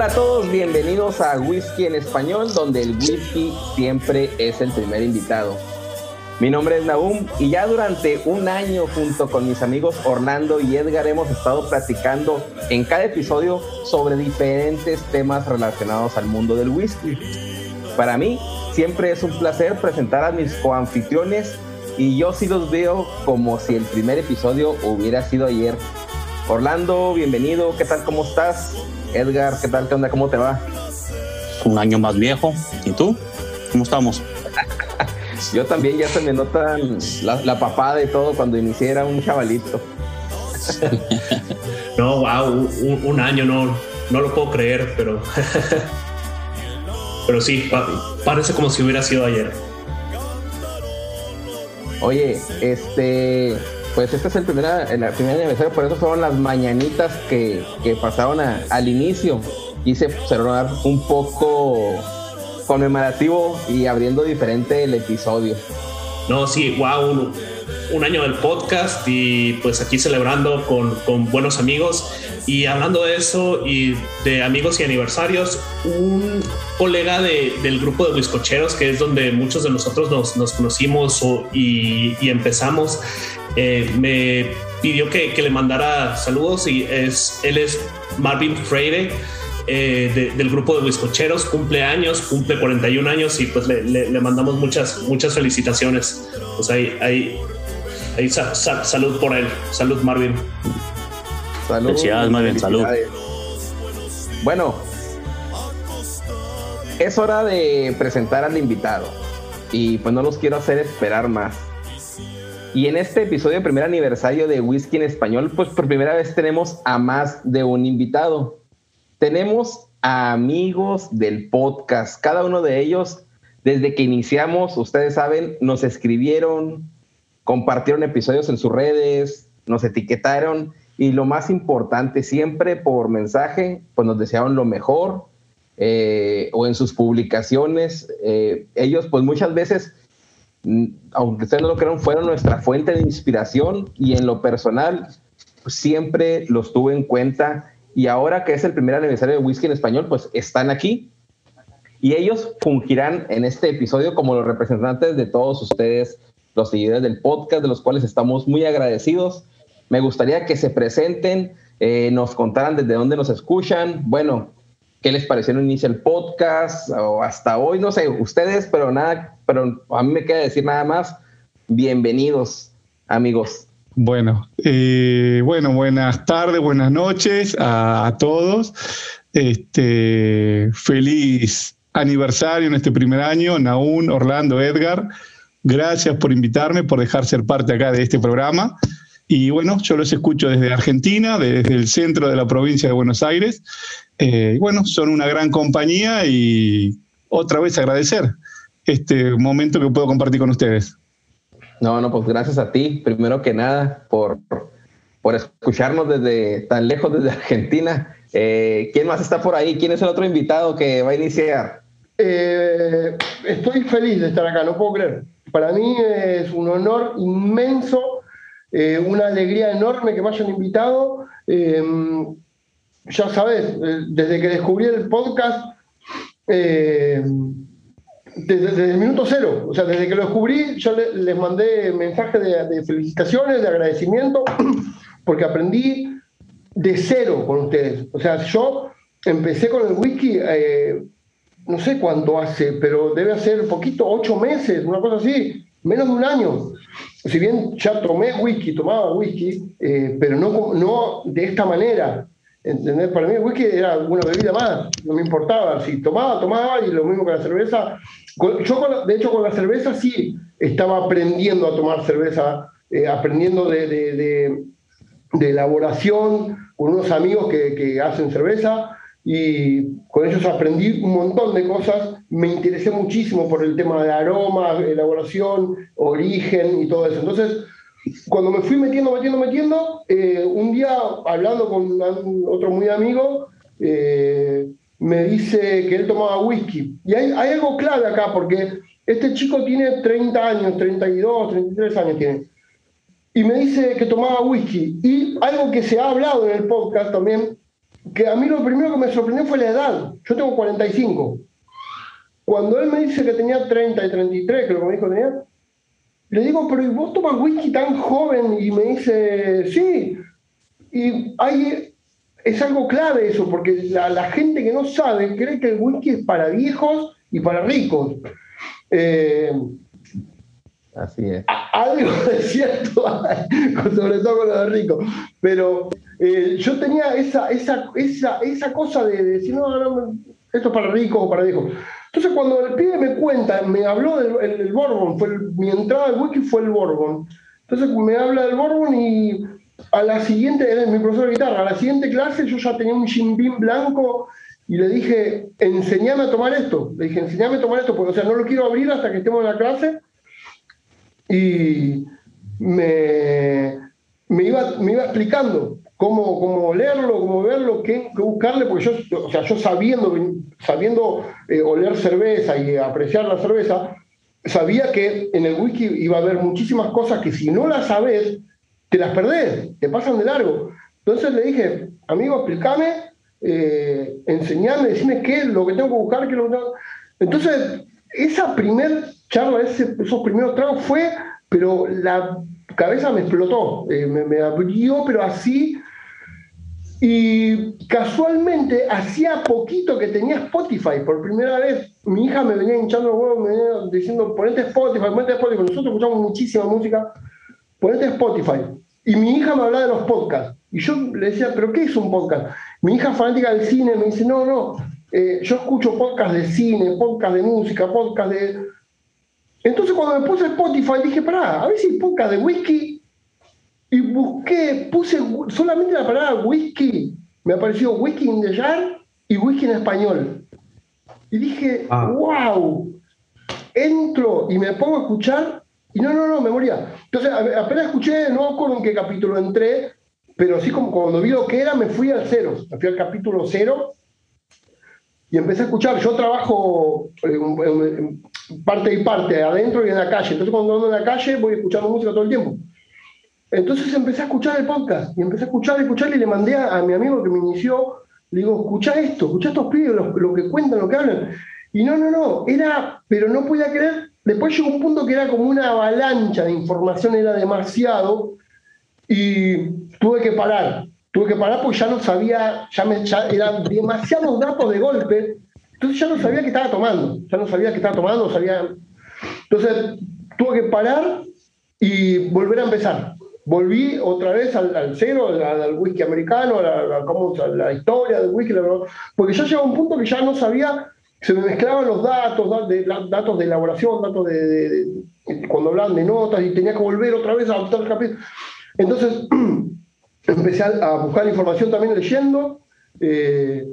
Hola a todos, bienvenidos a Whisky en Español, donde el whisky siempre es el primer invitado. Mi nombre es Naum y ya durante un año junto con mis amigos Orlando y Edgar hemos estado platicando en cada episodio sobre diferentes temas relacionados al mundo del whisky. Para mí siempre es un placer presentar a mis coanfitriones y yo sí los veo como si el primer episodio hubiera sido ayer. Orlando, bienvenido, ¿qué tal? ¿Cómo estás? Edgar, ¿qué tal? ¿Qué onda? ¿Cómo te va? Un año más viejo. ¿Y tú? ¿Cómo estamos? Yo también ya se me notan la, papada de todo cuando inicié era un chavalito. no, wow, un, año no, no lo puedo creer, pero pero sí, parece como si hubiera sido ayer. Oye, este, pues este es el primer, el primer aniversario, por eso fueron las mañanitas que, que pasaron al inicio. Quise cerrar un poco conmemorativo y abriendo diferente el episodio. No, sí, wow, un, año del podcast y pues aquí celebrando con, con, buenos amigos y hablando de eso y de amigos y aniversarios, un colega de, del grupo de bizcocheros, que es donde muchos de nosotros nos, nos conocimos y, empezamos, eh, me pidió que, que, le mandara saludos y es, él es Marvin Freire. Eh, del grupo de Huiscocheros, cumple años, cumple 41 años y pues le, le, mandamos muchas, muchas felicitaciones. Pues ahí, ahí, ahí salud por él, salud Marvin. Salud. Felicidades Marvin, salud. Bueno, es hora de presentar al invitado y pues no los quiero hacer esperar más. Y en este episodio primer aniversario de Whisky en Español, pues por primera vez tenemos a más de un invitado. Tenemos a amigos del podcast, cada uno de ellos, desde que iniciamos, ustedes saben, nos escribieron, compartieron episodios en sus redes, nos etiquetaron y lo más importante, siempre por mensaje, pues nos desearon lo mejor eh, o en sus publicaciones. Eh, ellos pues muchas veces, aunque ustedes no lo crean, fueron nuestra fuente de inspiración y en lo personal siempre los tuve en cuenta y ahora que es el primer aniversario de Whisky en Español, pues están aquí. Y ellos fungirán en este episodio como los representantes de todos ustedes, los seguidores del podcast, de los cuales estamos muy agradecidos. Me gustaría que se presenten, eh, nos contaran desde dónde nos escuchan. Bueno, qué les pareció en inicio el podcast o hasta hoy, no sé, ustedes, pero nada, pero a mí me queda decir nada más. Bienvenidos, amigos. Bueno, eh, bueno, buenas tardes, buenas noches a, todos. Este, feliz aniversario en este primer año, Naún, Orlando, Edgar. Gracias por invitarme, por dejar ser parte acá de este programa. Y bueno, yo los escucho desde Argentina, desde el centro de la provincia de Buenos Aires. Eh, bueno, son una gran compañía y otra vez agradecer este momento que puedo compartir con ustedes. No, no, pues gracias a ti, primero que nada, por, por escucharnos desde tan lejos, desde Argentina. Eh, ¿Quién más está por ahí? ¿Quién es el otro invitado que va a iniciar? Eh, estoy feliz de estar acá, no puedo creer. Para mí es un honor inmenso, eh, una alegría enorme que me hayan invitado. ya sabes, desde que descubrí el podcast, desde, el minuto cero, o sea, desde que lo descubrí, yo les mandé mensajes de, felicitaciones, de agradecimiento, porque aprendí de cero con ustedes. O sea, yo empecé con el wiki, eh, no sé cuánto hace, pero debe hacer poquito, ocho meses, una cosa así, menos de un año. Si bien ya tomé wiki, tomaba wiki, eh, pero no, no de esta manera. ¿Entendés? Para mí el whisky era una bebida más, no me importaba. Si tomaba, tomaba, y lo mismo que la cerveza. Yo, de hecho, con la cerveza sí estaba aprendiendo a tomar cerveza, eh, aprendiendo de, de, de, elaboración con unos amigos que, que, hacen cerveza y con ellos aprendí un montón de cosas. Me interesé muchísimo por el tema de aroma, elaboración, origen y todo eso. Entonces, cuando me fui metiendo, metiendo, metiendo, eh, un día hablando con otro muy amigo, eh, me dice que él tomaba whisky. Y hay, hay, algo clave acá, porque este chico tiene 30 años, 32, 33 años tiene. Y me dice que tomaba whisky. Y algo que se ha hablado en el podcast también que a mí lo primero que me sorprendió fue la edad. Yo tengo 45. Cuando él me dice que tenía 30 y 33, que lo que me dijo tenía, le digo, pero ¿y vos tomas whisky tan joven? Y me dice, sí. Y hay, es algo clave eso, porque la, gente que no sabe cree que el whisky es para viejos y para ricos. Eh, Así es. Algo de cierto, sobre todo con los ricos. Pero eh, yo tenía esa, esa, esa, esa cosa de, decir, no, no, esto es para ricos o para viejos. Entonces, cuando el pibe me cuenta, me habló del el, Bourbon, fue mi entrada al whisky fue el Bourbon. Entonces, me habla del Bourbon y a la siguiente, él es mi profesor de guitarra, a la siguiente clase yo ya tenía un Jim blanco y le dije, enseñame a tomar esto. Le dije, enseñame a tomar esto, porque, o sea, no lo quiero abrir hasta que estemos en la clase. Y me, me, iba, me iba explicando cómo, cómo leerlo, cómo verlo, qué, buscarle, porque yo, o sea, yo sabiendo, sabiendo eh, oler cerveza y apreciar la cerveza, sabía que en el whisky iba a haber muchísimas cosas que si no las sabes, te las perdés, te pasan de largo. Entonces le dije, amigo, explícame, eh, enseñame, decime qué es lo que tengo que buscar, qué lo que Entonces, esa primer charla, esos primeros tragos fue, pero la cabeza me explotó, eh, me, abrió, pero así. Y casualmente, hacía poquito que tenía Spotify, por primera vez, mi hija me venía hinchando los huevos, me venía diciendo, ponete Spotify, ponete Spotify. Nosotros escuchamos muchísima música, ponete Spotify. Y mi hija me hablaba de los podcasts. Y yo le decía, ¿pero qué es un podcast? Mi hija fanática del cine me dice, no, no, eh, yo escucho podcast de cine, podcast de música, podcast de... Entonces cuando me puse Spotify dije, pará, a ver si podcast de whisky. Y busqué, puse solamente la palabra whisky. Me apareció whisky in the jar y whisky en español. Y dije, wow, ah. entro y me pongo a escuchar y no, no, no, me moría. Entonces, apenas escuché, no acuerdo en qué capítulo entré, pero así como cuando vi lo que era, me fui al cero. Me fui al capítulo cero y empecé a escuchar. Yo trabajo en, parte y parte, adentro y en la calle. Entonces, cuando ando en la calle, voy escuchando música todo el tiempo. Entonces empecé a escuchar el podcast y empecé a escuchar, escuchar y le mandé a, mi amigo que me inició, le digo, escucha esto, escucha estos pibes, lo, que cuentan, lo que hablan. Y no, no, no, era, pero no podía creer Después llegó un punto que era como una avalancha de información, era demasiado, y tuve que parar. Tuve que parar porque ya no sabía, ya, me, eran demasiados datos de golpe, entonces ya no sabía qué estaba tomando, ya no sabía qué estaba tomando, sabía... Entonces tuve que parar y volver a empezar. Volví otra vez al, cero, al, whisky americano, a la, la, historia del whisky, porque ya llegó un punto que ya no sabía se me mezclaban los datos, datos de elaboración, datos de, cuando hablaban de notas y tenía que volver otra vez a adoptar el capítulo. Entonces empecé a, buscar información también leyendo eh,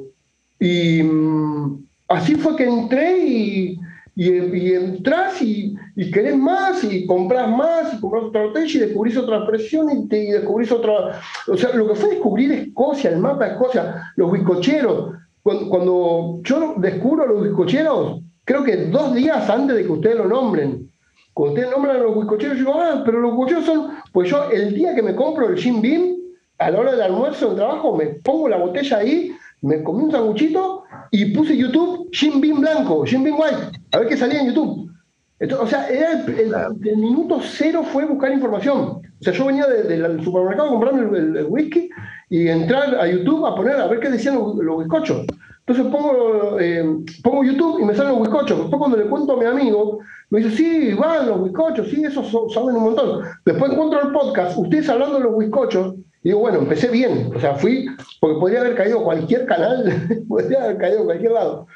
y mm, así fue que entré y, y, entras y, querés más y compras más y compras otra botella y descubrís otra presión y, te, descubrís otra... O sea, lo que fue descubrir Escocia, el mapa de Escocia, los bizcocheros, cuando, yo descubro a los bizcocheros, creo que dos días antes de que ustedes lo nombren, cuando ustedes nombran a los bizcocheros, yo digo, ah, pero los bizcocheros son, pues yo el día que me compro el Jim Beam, a la hora del almuerzo en el trabajo, me pongo la botella ahí, me comí un sanguchito y puse YouTube Jim Beam blanco, Jim Beam white, a ver qué salía en YouTube. o sea, el, minuto cero fue buscar información. O sea, yo venía del supermercado a comprarme el, whisky y entrar a YouTube a poner a ver qué decían los, los bizcochos. Entonces pongo, eh, pongo YouTube y me salen los bizcochos. Después cuando le cuento a mi amigo, me dice, sí, van los bizcochos, sí, esos saben un montón. Después encuentro el podcast, ustedes hablando de los bizcochos, y digo, bueno, empecé bien. O sea, fui, porque podría haber caído cualquier canal, podría haber caído cualquier lado.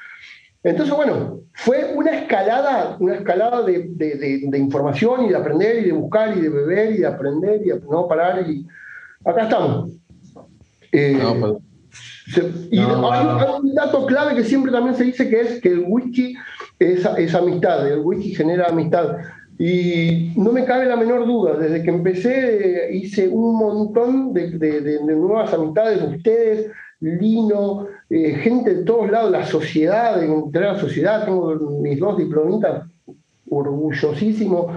Entonces, bueno, fue una escalada, una escalada de, de, de, información y de aprender y de buscar y de beber y de aprender y de no parar. Y acá estamos. Eh, pues, y hay, un dato clave que siempre también se dice que es que el whisky es, es amistad, el whisky genera amistad. Y no me cabe la menor duda, desde que empecé hice un montón de, de, nuevas amistades, ustedes, Lino, eh, gente de todos lados, la sociedad, de la sociedad, tengo mis dos diplomitas, orgullosísimo.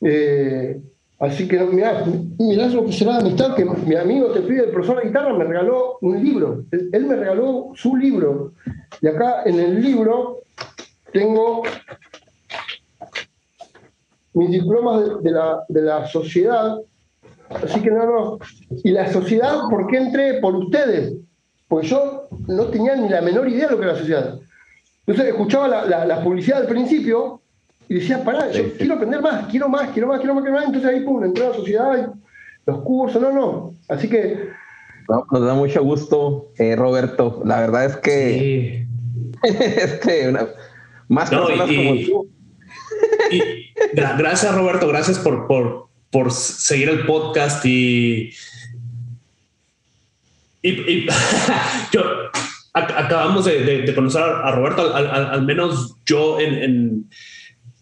Eh, Así que mirá, mirá lo que será la amistad, que mi amigo te pide, el profesor de guitarra me regaló un libro, él, me regaló su libro. Y acá en el libro tengo mis diplomas de, la, de la sociedad. Así que no, no. Y la sociedad, ¿por qué entré? Por ustedes. Porque yo no tenía ni la menor idea de lo que era la sociedad. Entonces escuchaba la, la publicidad al principio y decía, pará, yo quiero aprender más, quiero más, quiero más, quiero más, quiero más. Entonces ahí, pum, entré a la sociedad, los cursos, no, no. Así que. nos da mucho gusto, eh, Roberto. La verdad es que. este, más personas como tú. Gracias, Roberto. Gracias por, por, por seguir el podcast y. Y, yo, acabamos de, conocer a, Roberto, al, menos yo en,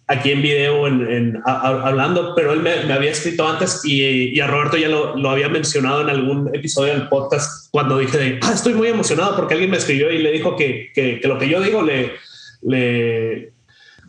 aquí en video en, hablando, pero él me, había escrito antes y, a Roberto ya lo, lo, había mencionado en algún episodio del podcast cuando dije de, ah, estoy muy emocionado porque alguien me escribió y le dijo que, que, lo que yo digo le, le,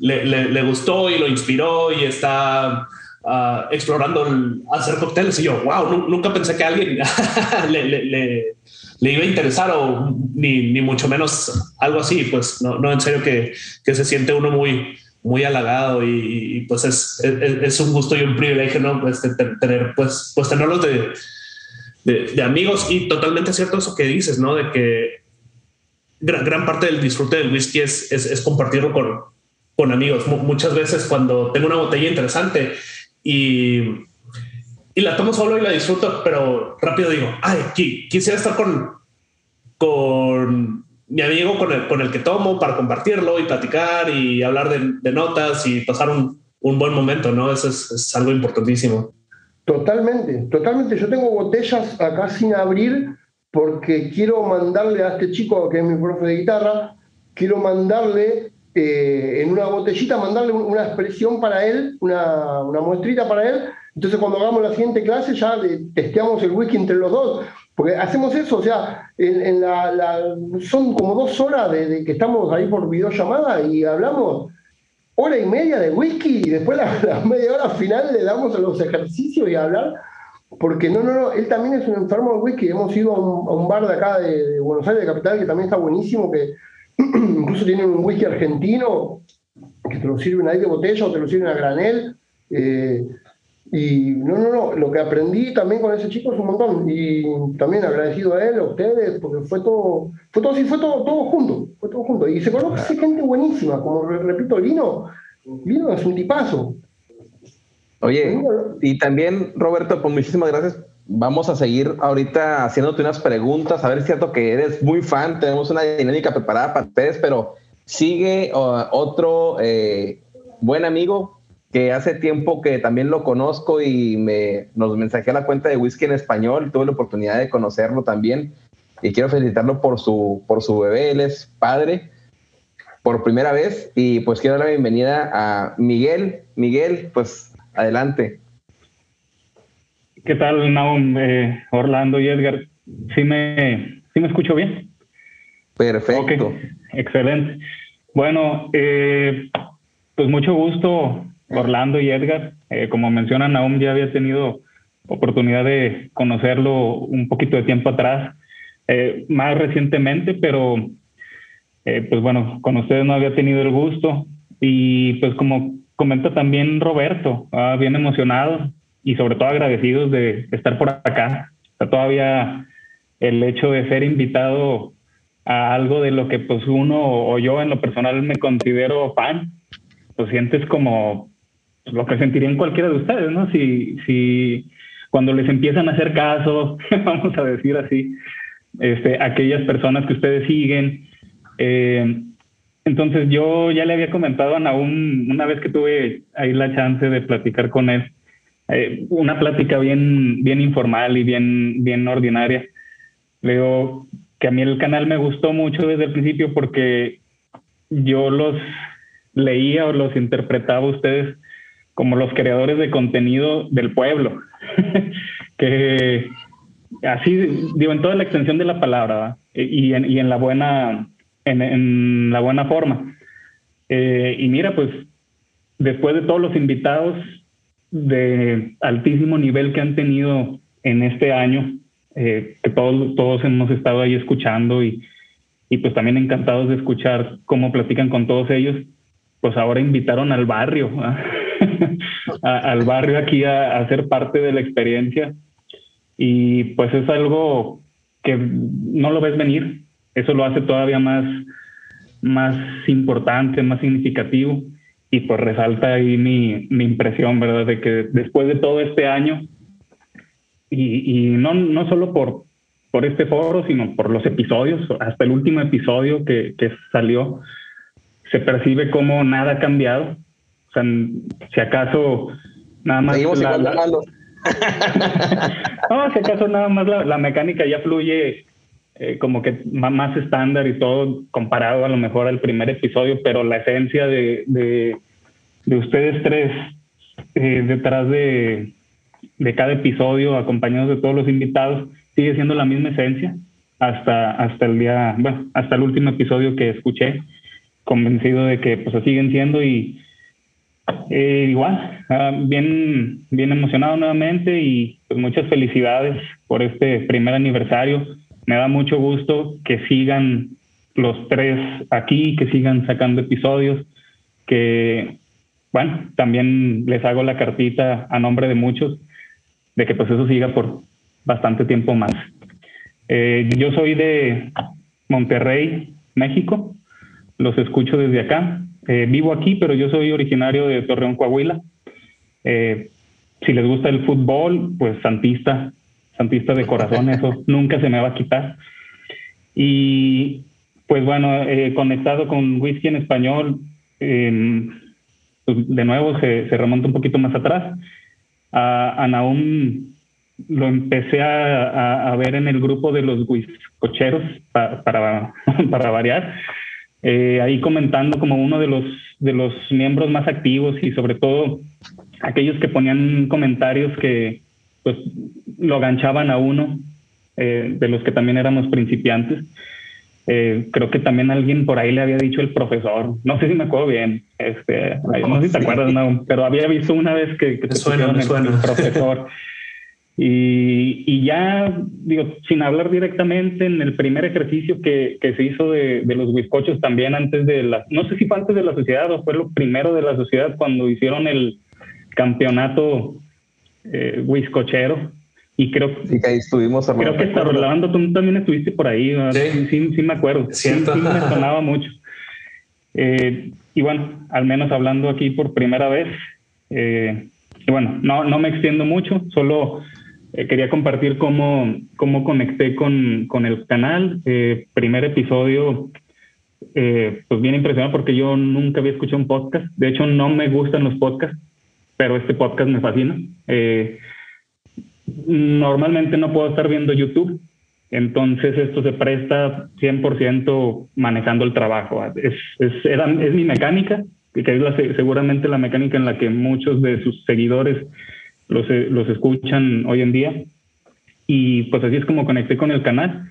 le, gustó y lo inspiró y está uh, explorando hacer cócteles y yo, wow, nunca pensé que alguien le, iba a interesar o ni, mucho menos algo así, pues no, no en serio que, que se siente uno muy muy halagado y, pues es, es, un gusto y un privilegio, ¿no? Pues tener, pues, pues tenerlos de, de, amigos y totalmente cierto eso que dices, ¿no? De que gran, gran parte del disfrute del whisky es, es, compartirlo con, con amigos. muchas veces cuando tengo una botella interesante y, y la tomo solo y la disfruto, pero rápido digo, ay, quisiera estar con, con mi amigo con el, con el que tomo para compartirlo y platicar y hablar de, notas y pasar un, un, buen momento, ¿no? Eso es, algo importantísimo. Totalmente, totalmente. Yo tengo botellas acá sin abrir porque quiero mandarle a este chico que es mi profe de guitarra, quiero mandarle eh, en una botellita, mandarle una expresión para él, una, una muestrita para él. Entonces cuando hagamos la siguiente clase ya testeamos el whisky entre los dos porque hacemos eso, o sea, en, la, son como dos horas de, que estamos ahí por videollamada y hablamos hora y media de whisky y después la, media hora final le damos a los ejercicios y a hablar. Porque no, no, no, él también es un enfermo de whisky. Hemos ido a un, bar de acá de, Buenos Aires, de capital, que también está buenísimo, que incluso tienen un whisky argentino que te lo sirven ahí de botella o te lo sirven a granel. Eh, y no, no, no, lo que aprendí también con ese chico es un montón. Y también agradecido a él, a ustedes, porque fue todo, fue todo así, fue todo, todo junto, fue todo junto. Y se conoce gente buenísima, como repito, Lino, Lino es un tipazo. Oye, y también, Roberto, pues muchísimas gracias. Vamos a seguir ahorita haciéndote unas preguntas. A ver, es cierto que eres muy fan, tenemos una dinámica preparada para ustedes, pero sigue otro eh, buen amigo que hace tiempo que también lo conozco y me, nos mensajé a la cuenta de Whisky en Español, tuve la oportunidad de conocerlo también y quiero felicitarlo por su, por su bebé, él es padre por primera vez y pues quiero dar la bienvenida a Miguel. Miguel, pues adelante. ¿Qué tal, Naum, eh, Orlando y Edgar? ¿Sí me, ¿Sí me escucho bien? Perfecto. Excelente. Bueno, eh, pues mucho gusto Orlando y Edgar. Eh, como mencionan, Naum ya había tenido oportunidad de conocerlo un poquito de tiempo atrás, eh, más recientemente, pero eh, pues bueno, con ustedes no había tenido el gusto. Y pues como comenta también Roberto, ah, bien emocionado y sobre todo agradecidos de estar por acá. Está todavía el hecho de ser invitado a algo de lo que pues uno o yo en lo personal me considero fan, pues sientes como lo que sentirían cualquiera de ustedes, ¿no? Si, si cuando les empiezan a hacer caso, vamos a decir así, este, aquellas personas que ustedes siguen. Eh, entonces yo ya le había comentado a Naum una vez que tuve ahí la chance de platicar con él, eh, una plática bien, bien informal y bien, bien ordinaria. Le que a mí el canal me gustó mucho desde el principio porque yo los leía o los interpretaba ustedes como los creadores de contenido del pueblo, que así digo en toda la extensión de la palabra y en, y en, la buena en, la buena forma. Eh, y mira, pues después de todos los invitados, de altísimo nivel que han tenido en este año, eh, que todos, todos hemos estado ahí escuchando y, y pues también encantados de escuchar cómo platican con todos ellos, pues ahora invitaron al barrio, al barrio aquí a, a, ser parte de la experiencia. Y pues es algo que no lo ves venir, eso lo hace todavía más, más importante, más significativo. Y pues resalta ahí mi, mi impresión, ¿verdad? De que después de todo este año, y, y no, no solo por, por este foro, sino por los episodios, hasta el último episodio que, que salió, se percibe como nada ha cambiado. O sea, si acaso nada más... La, la- no, si acaso nada más la, la mecánica ya fluye eh, como que más estándar y todo comparado a lo mejor al primer episodio, pero la esencia de, de, de ustedes tres eh, detrás de, de cada episodio, acompañados de todos los invitados, sigue siendo la misma esencia hasta, hasta el día, bueno, hasta el último episodio que escuché, convencido de que pues siguen siendo y eh, igual, ah, bien, bien emocionado nuevamente y pues muchas felicidades por este primer aniversario. Me da mucho gusto que sigan los tres aquí, que sigan sacando episodios, que, bueno, también les hago la cartita a nombre de muchos, de que pues eso siga por bastante tiempo más. Eh, yo soy de Monterrey, México, los escucho desde acá. Eh, vivo aquí, pero yo soy originario de Torreón, Coahuila. Eh, si les gusta el fútbol, pues santista, santista de corazón, eso nunca se me va a quitar. Y pues bueno, eh, conectado con whisky en español, eh, pues de nuevo se, se, remonta un poquito más atrás. A, a lo empecé a, a, a, ver en el grupo de los whiskocheros, pa, para, para variar. Eh, ahí comentando como uno de los, de los miembros más activos y sobre todo aquellos que ponían comentarios que pues lo ganchaban a uno, eh, de los que también éramos principiantes. Eh, creo que también alguien por ahí le había dicho el profesor, no sé si me acuerdo bien, este, no, no sé si te acuerdas, no, pero había visto una vez que, que me suena, el, el profesor. Y, y, ya, digo, sin hablar directamente, en el primer ejercicio que, que se hizo de, de, los bizcochos también antes de la, no sé si fue antes de la sociedad o fue lo primero de la sociedad cuando hicieron el campeonato eh, bizcochero. Y creo, sí, que ahí estuvimos creo que hasta Rolando, tú también estuviste por ahí, sí, sí, sí me acuerdo. Sí, sí, me sonaba mucho. Eh, y bueno, al menos hablando aquí por primera vez, eh, y bueno, no, no me extiendo mucho, solo eh, quería compartir cómo, cómo conecté con, con el canal. Eh, primer episodio, eh, pues bien impresionado porque yo nunca había escuchado un podcast. De hecho, no me gustan los podcasts, pero este podcast me fascina. Eh, normalmente no puedo estar viendo YouTube, entonces esto se presta 100% manejando el trabajo. Es, es, era, es mi mecánica, que es la, seguramente la mecánica en la que muchos de sus seguidores los, los escuchan hoy en día. Y pues así es como conecté con el canal.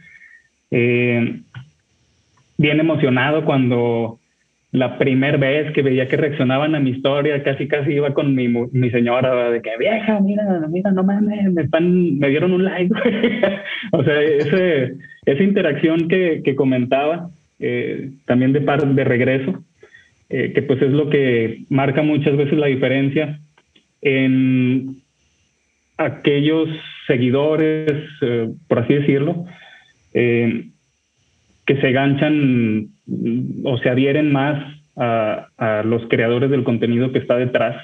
Eh, bien emocionado cuando la primera vez que veía que reaccionaban a mi historia, casi casi iba con mi, mi señora de que vieja, mira, mira, no mames, me, están, me dieron un like. o sea, ese, esa interacción que, que comentaba, eh, también de, par, de regreso, eh, que pues es lo que marca muchas veces la diferencia en aquellos seguidores, eh, por así decirlo, eh, que se ganchan o se adhieren más a, los creadores del contenido que está detrás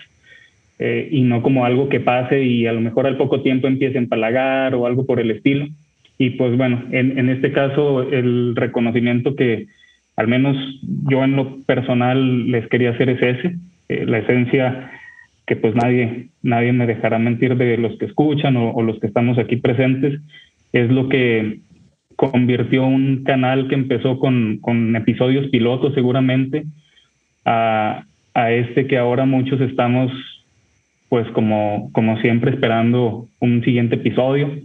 eh, y no como algo que pase y a lo mejor al poco tiempo empiece a empalagar o algo por el estilo. Y pues bueno, en, este caso el reconocimiento que al menos yo en lo personal les quería hacer es ese, eh, la esencia que pues nadie, nadie me dejará mentir de los que escuchan o, los que estamos aquí presentes, es lo que convirtió un canal que empezó con, con episodios pilotos seguramente a, a, este que ahora muchos estamos pues como, como siempre esperando un siguiente episodio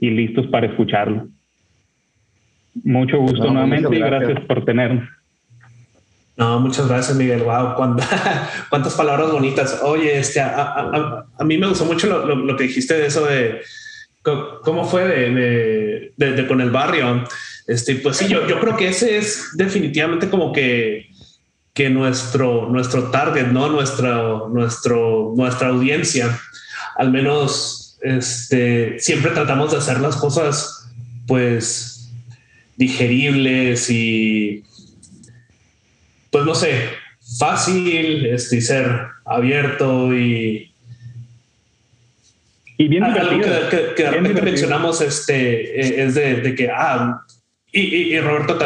y listos para escucharlo. Mucho gusto no, nuevamente y gracias por tenernos. No, muchas gracias, Miguel. Wow, cuántas palabras bonitas. Oye, este, a, mí me gustó mucho lo, que dijiste de eso de cómo fue de, con el barrio. Este, pues sí, yo, yo creo que ese es definitivamente como que, que nuestro, nuestro target, no nuestra, nuestro, nuestra audiencia. Al menos, este, siempre tratamos de hacer las cosas, pues, digeribles y pues no sé, fácil este, ser abierto y... Y bien algo que, que, de repente mencionamos este, e, es de, que, ah, y, y, Roberto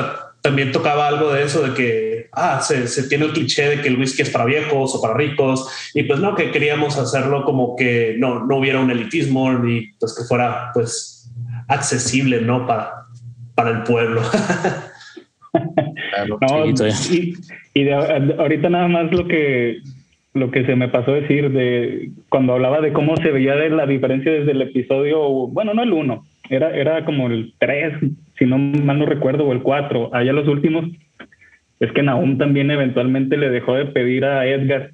también tocaba algo de eso, de que, ah, se, se, tiene el cliché de que el whisky es para viejos o para ricos, y pues no, que queríamos hacerlo como que no, no hubiera un elitismo, ni pues que fuera pues accesible, ¿no? Para, para el pueblo. y, ahorita nada más lo que lo que se me pasó decir de cuando hablaba de cómo se veía de la diferencia desde el episodio, bueno, no el 1, era, era como el 3, si no mal no recuerdo, o el 4, allá los últimos, es que Nahum también eventualmente le dejó de pedir a Edgar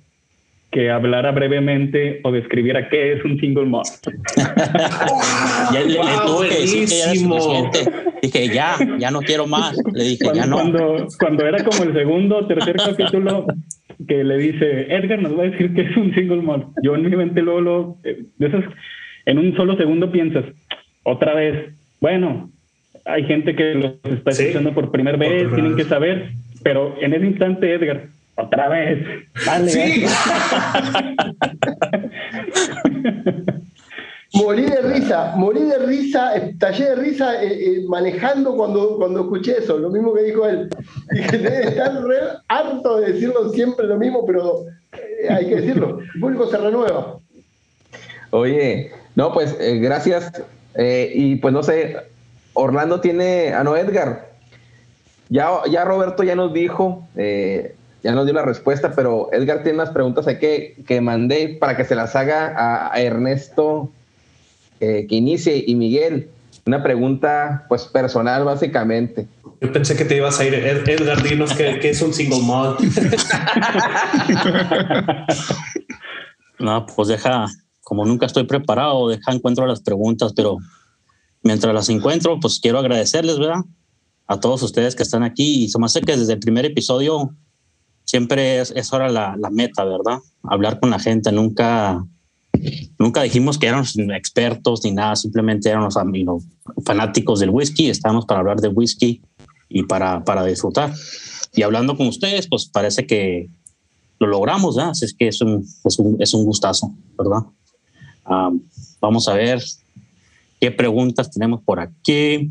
que hablara brevemente o describiera qué es un single malt. ya, le, tuve que decir que ya era suficiente. Dije, ya, ya no quiero más. Le dije, cuando, ya no. Cuando, cuando era como el segundo o tercer capítulo que le dice, Edgar nos va a decir qué es un single malt. Yo en mi mente luego, lo, eh, de en un solo segundo piensas, otra vez, bueno, hay gente que los está escuchando por primera vez, tienen que saber, pero en ese instante, Edgar, otra vez. Vale. Sí. morí de risa, morí de risa, estallé de risa eh, eh, manejando cuando, cuando escuché eso, lo mismo que dijo él. Dije, debe estar harto de decirlo siempre lo mismo, pero eh, hay que decirlo. El público se renueva. Oye, no, pues gracias. y pues no sé, Orlando tiene, ah, no, Edgar. Ya, ya Roberto ya nos dijo ya nos dio la respuesta, pero Edgar tiene unas preguntas que, que mandé para que se las haga a, Ernesto eh, que inicie y Miguel. Una pregunta pues personal básicamente. Yo pensé que te ibas a ir, Edgar, dinos que, es un single malt. no, pues deja, como nunca estoy preparado, deja encuentro las preguntas, pero mientras las encuentro, pues quiero agradecerles, ¿verdad? A todos ustedes que están aquí y se me hace que desde el primer episodio siempre es, es ahora la, la, meta, ¿verdad? Hablar con la gente, nunca, nunca dijimos que éramos expertos ni nada, simplemente éramos amigos, fanáticos del whisky, estábamos para hablar de whisky y para, para disfrutar. Y hablando con ustedes, pues parece que lo logramos, ¿verdad? Así es que es un, es un, es un gustazo, ¿verdad? vamos a ver qué preguntas tenemos por aquí.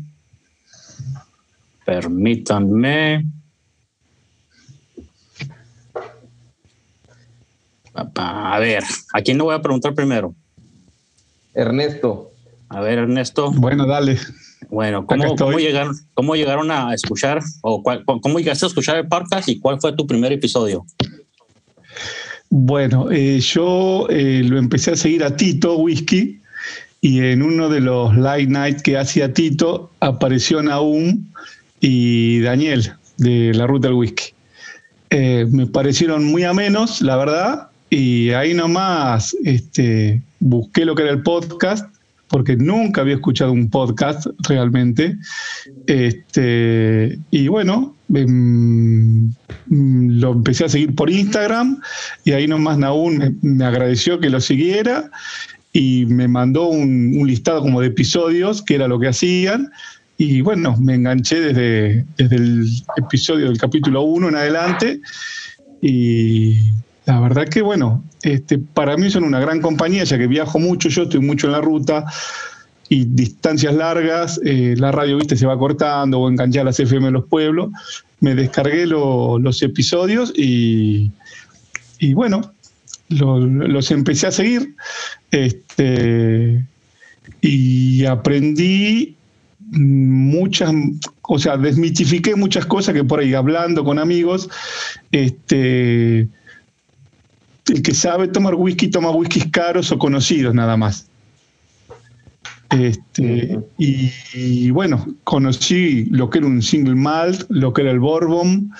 Permítanme. A ver, ¿a quién le voy a preguntar primero? Ernesto. A ver, Ernesto. Bueno, dale. Bueno, ¿cómo, llegaron, ¿cómo llegaron a escuchar o cómo llegaste a escuchar el podcast y cuál fue tu primer episodio? Bueno, eh, yo eh, lo empecé a seguir a Tito Whisky y en uno de los light night que hacía Tito apareció Naum y Daniel de la Ruta del Whisky. Eh, me parecieron muy amenos, la verdad, y ahí nomás este, busqué lo que era el podcast, porque nunca había escuchado un podcast realmente. Este, y bueno, em, lo empecé a seguir por Instagram y ahí nomás Naún me, agradeció que lo siguiera y me mandó un, listado como de episodios, que era lo que hacían. Y bueno, me enganché desde, desde el episodio del capítulo 1 en adelante. Y la verdad que, bueno, este, para mí son una gran compañía, ya que viajo mucho, yo estoy mucho en la ruta y distancias largas, eh, la radio, viste, se va cortando o enganchar las FM en los pueblos. Me descargué los episodios y, y bueno, los empecé a seguir este, y aprendí muchas, o sea, desmitifiqué muchas cosas que por ahí hablando con amigos, este, el que sabe tomar whisky toma whiskies caros o conocidos nada más. Este, y, bueno, conocí lo que era un single malt, lo que era el bourbon,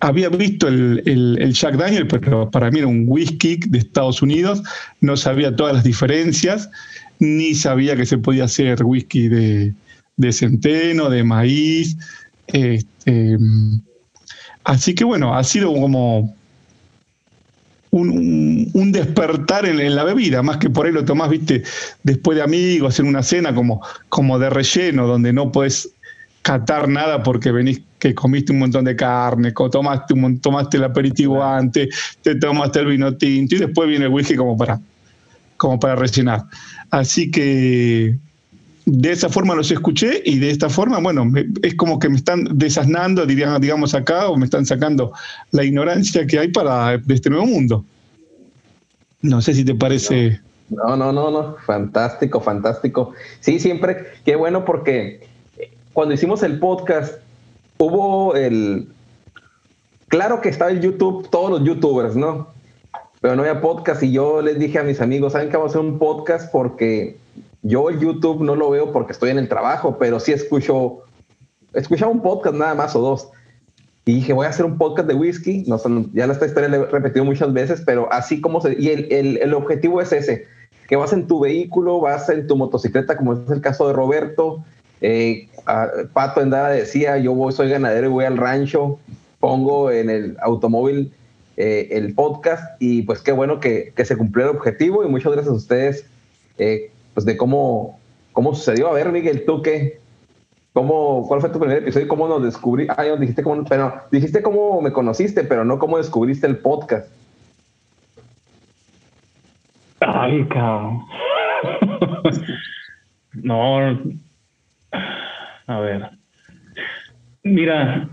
había visto el, el, Jack Daniel, pero para mí era un whisky de Estados Unidos, no sabía todas las diferencias, ni sabía que se podía hacer whisky de, de centeno, de maíz. Este, así que bueno, ha sido como un, despertar en, la bebida, más que por ahí lo tomás, viste, después de amigos, en una cena como, como de relleno, donde no puedes catar nada porque venís que comiste un montón de carne, tomaste, un, tomaste el aperitivo antes, te tomaste el vino tinto y después viene el whisky como para, como para rellenar. Así que de esa forma los escuché y de esta forma, bueno, es como que me están desasnando, digamos acá, o me están sacando la ignorancia que hay para de este nuevo mundo. No sé si te parece. No, no, no, no, fantástico, fantástico. Sí, siempre, qué bueno porque cuando hicimos el podcast, hubo el... Claro que estaba el YouTube, todos los youtubers, ¿no? Pero no había podcast y yo les dije a mis amigos, ¿saben que vamos a hacer un podcast? Porque yo YouTube no lo veo porque estoy en el trabajo, pero sí escucho, escuchaba un podcast nada más o dos. Y dije, voy a hacer un podcast de whisky. No, ya esta historia la he repetido muchas veces, pero así como se... Y el, el, el, objetivo es ese, que vas en tu vehículo, vas en tu motocicleta, como es el caso de Roberto. Eh, Pato Endara decía, yo voy, soy ganadero y voy al rancho, pongo en el automóvil eh, el podcast y pues qué bueno que, que, se cumplió el objetivo y muchas gracias a ustedes eh, pues de cómo, cómo sucedió. A ver, Miguel, tú qué, cómo, cuál fue tu primer episodio y cómo nos descubrí. Ah, dijiste cómo, pero dijiste cómo me conociste, pero no cómo descubriste el podcast. Ay, cabrón. no. A ver. Mira,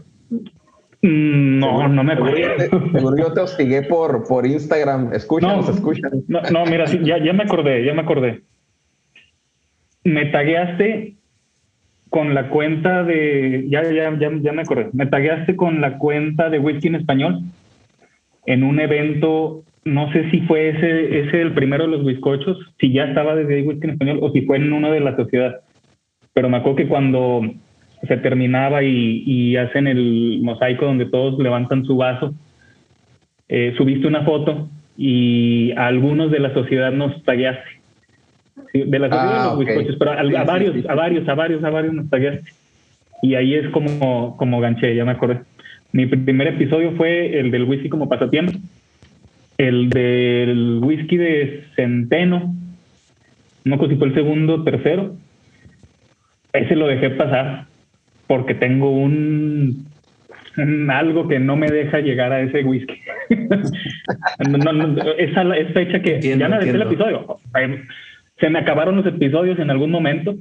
no, no me acuerdo. Seguro yo te hostigué por, por Instagram. Escúchanos, no, escuchan. No, no, mira, sí, ya, ya me acordé, ya me acordé me tagueaste con la cuenta de, ya, ya, ya, ya me acordé, me tagueaste con la cuenta de Whisky en Español en un evento, no sé si fue ese, ese el primero de los bizcochos, si ya estaba desde ahí Whisky en Español o si fue en uno de la sociedad. Pero me acuerdo que cuando se terminaba y, hacen el mosaico donde todos levantan su vaso, eh, subiste una foto y a algunos de la sociedad nos tagueaste de las ah, pero a, varios, a varios, a varios, a varios nos tagueaste. Y ahí es como, como ganché, ya me acordé. Mi primer episodio fue el del whisky como pasatiempo, el del whisky de centeno, no sé si fue el segundo, tercero. Ese lo dejé pasar porque tengo un, algo que no me deja llegar a ese whisky. esa es fecha que ya me el episodio se me acabaron los episodios en algún momento.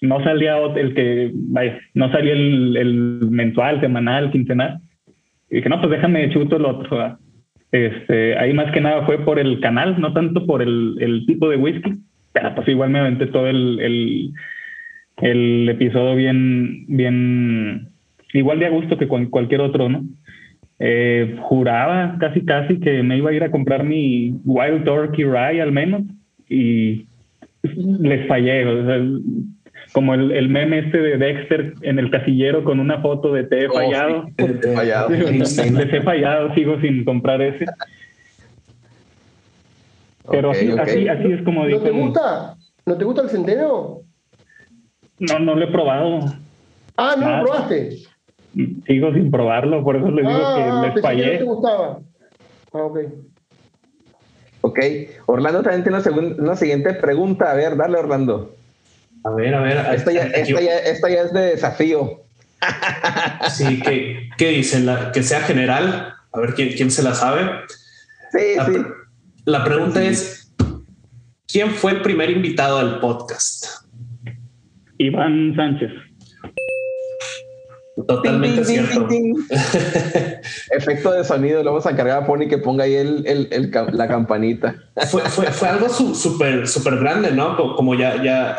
No salía el que, vaya, no salía el, mensual, semanal, quincenal. Y dije, no, pues déjame chuto el otro. Este, ahí más que nada fue por el canal, no tanto por el, tipo de whisky. Pero pues igual me aventé todo el, el, episodio bien, bien, igual de a gusto que con cualquier otro, ¿no? Eh, juraba casi casi que me iba a ir a comprar mi Wild Turkey Rye al menos y les fallé. como el, el, meme este de Dexter en el casillero con una foto de te he oh, fallado. fallado. les he fallado, sigo sin comprar ese. Pero así, así, así, es como ¿No te gusta? ¿No te gusta el centeno? No, no lo he probado. Ah, ¿no lo probaste? Sigo sin probarlo, por eso les digo que ah, les fallé. no te gustaba. Ah, ok. Ok, Orlando también tiene una, siguiente pregunta. A ver, dale, Orlando. A ver, a ver. Esta ya, es de desafío. Sí, ¿qué, dicen? que sea general. A ver quién, quién se la sabe. Sí, la, sí. La pregunta es: ¿quién fue el primer invitado al podcast? Iván Sánchez. Totalmente cierto. Efecto de sonido, lo vamos a cargar a Pony que ponga ahí el, la campanita. fue, fue, algo súper, súper grande, ¿no? Como ya, ya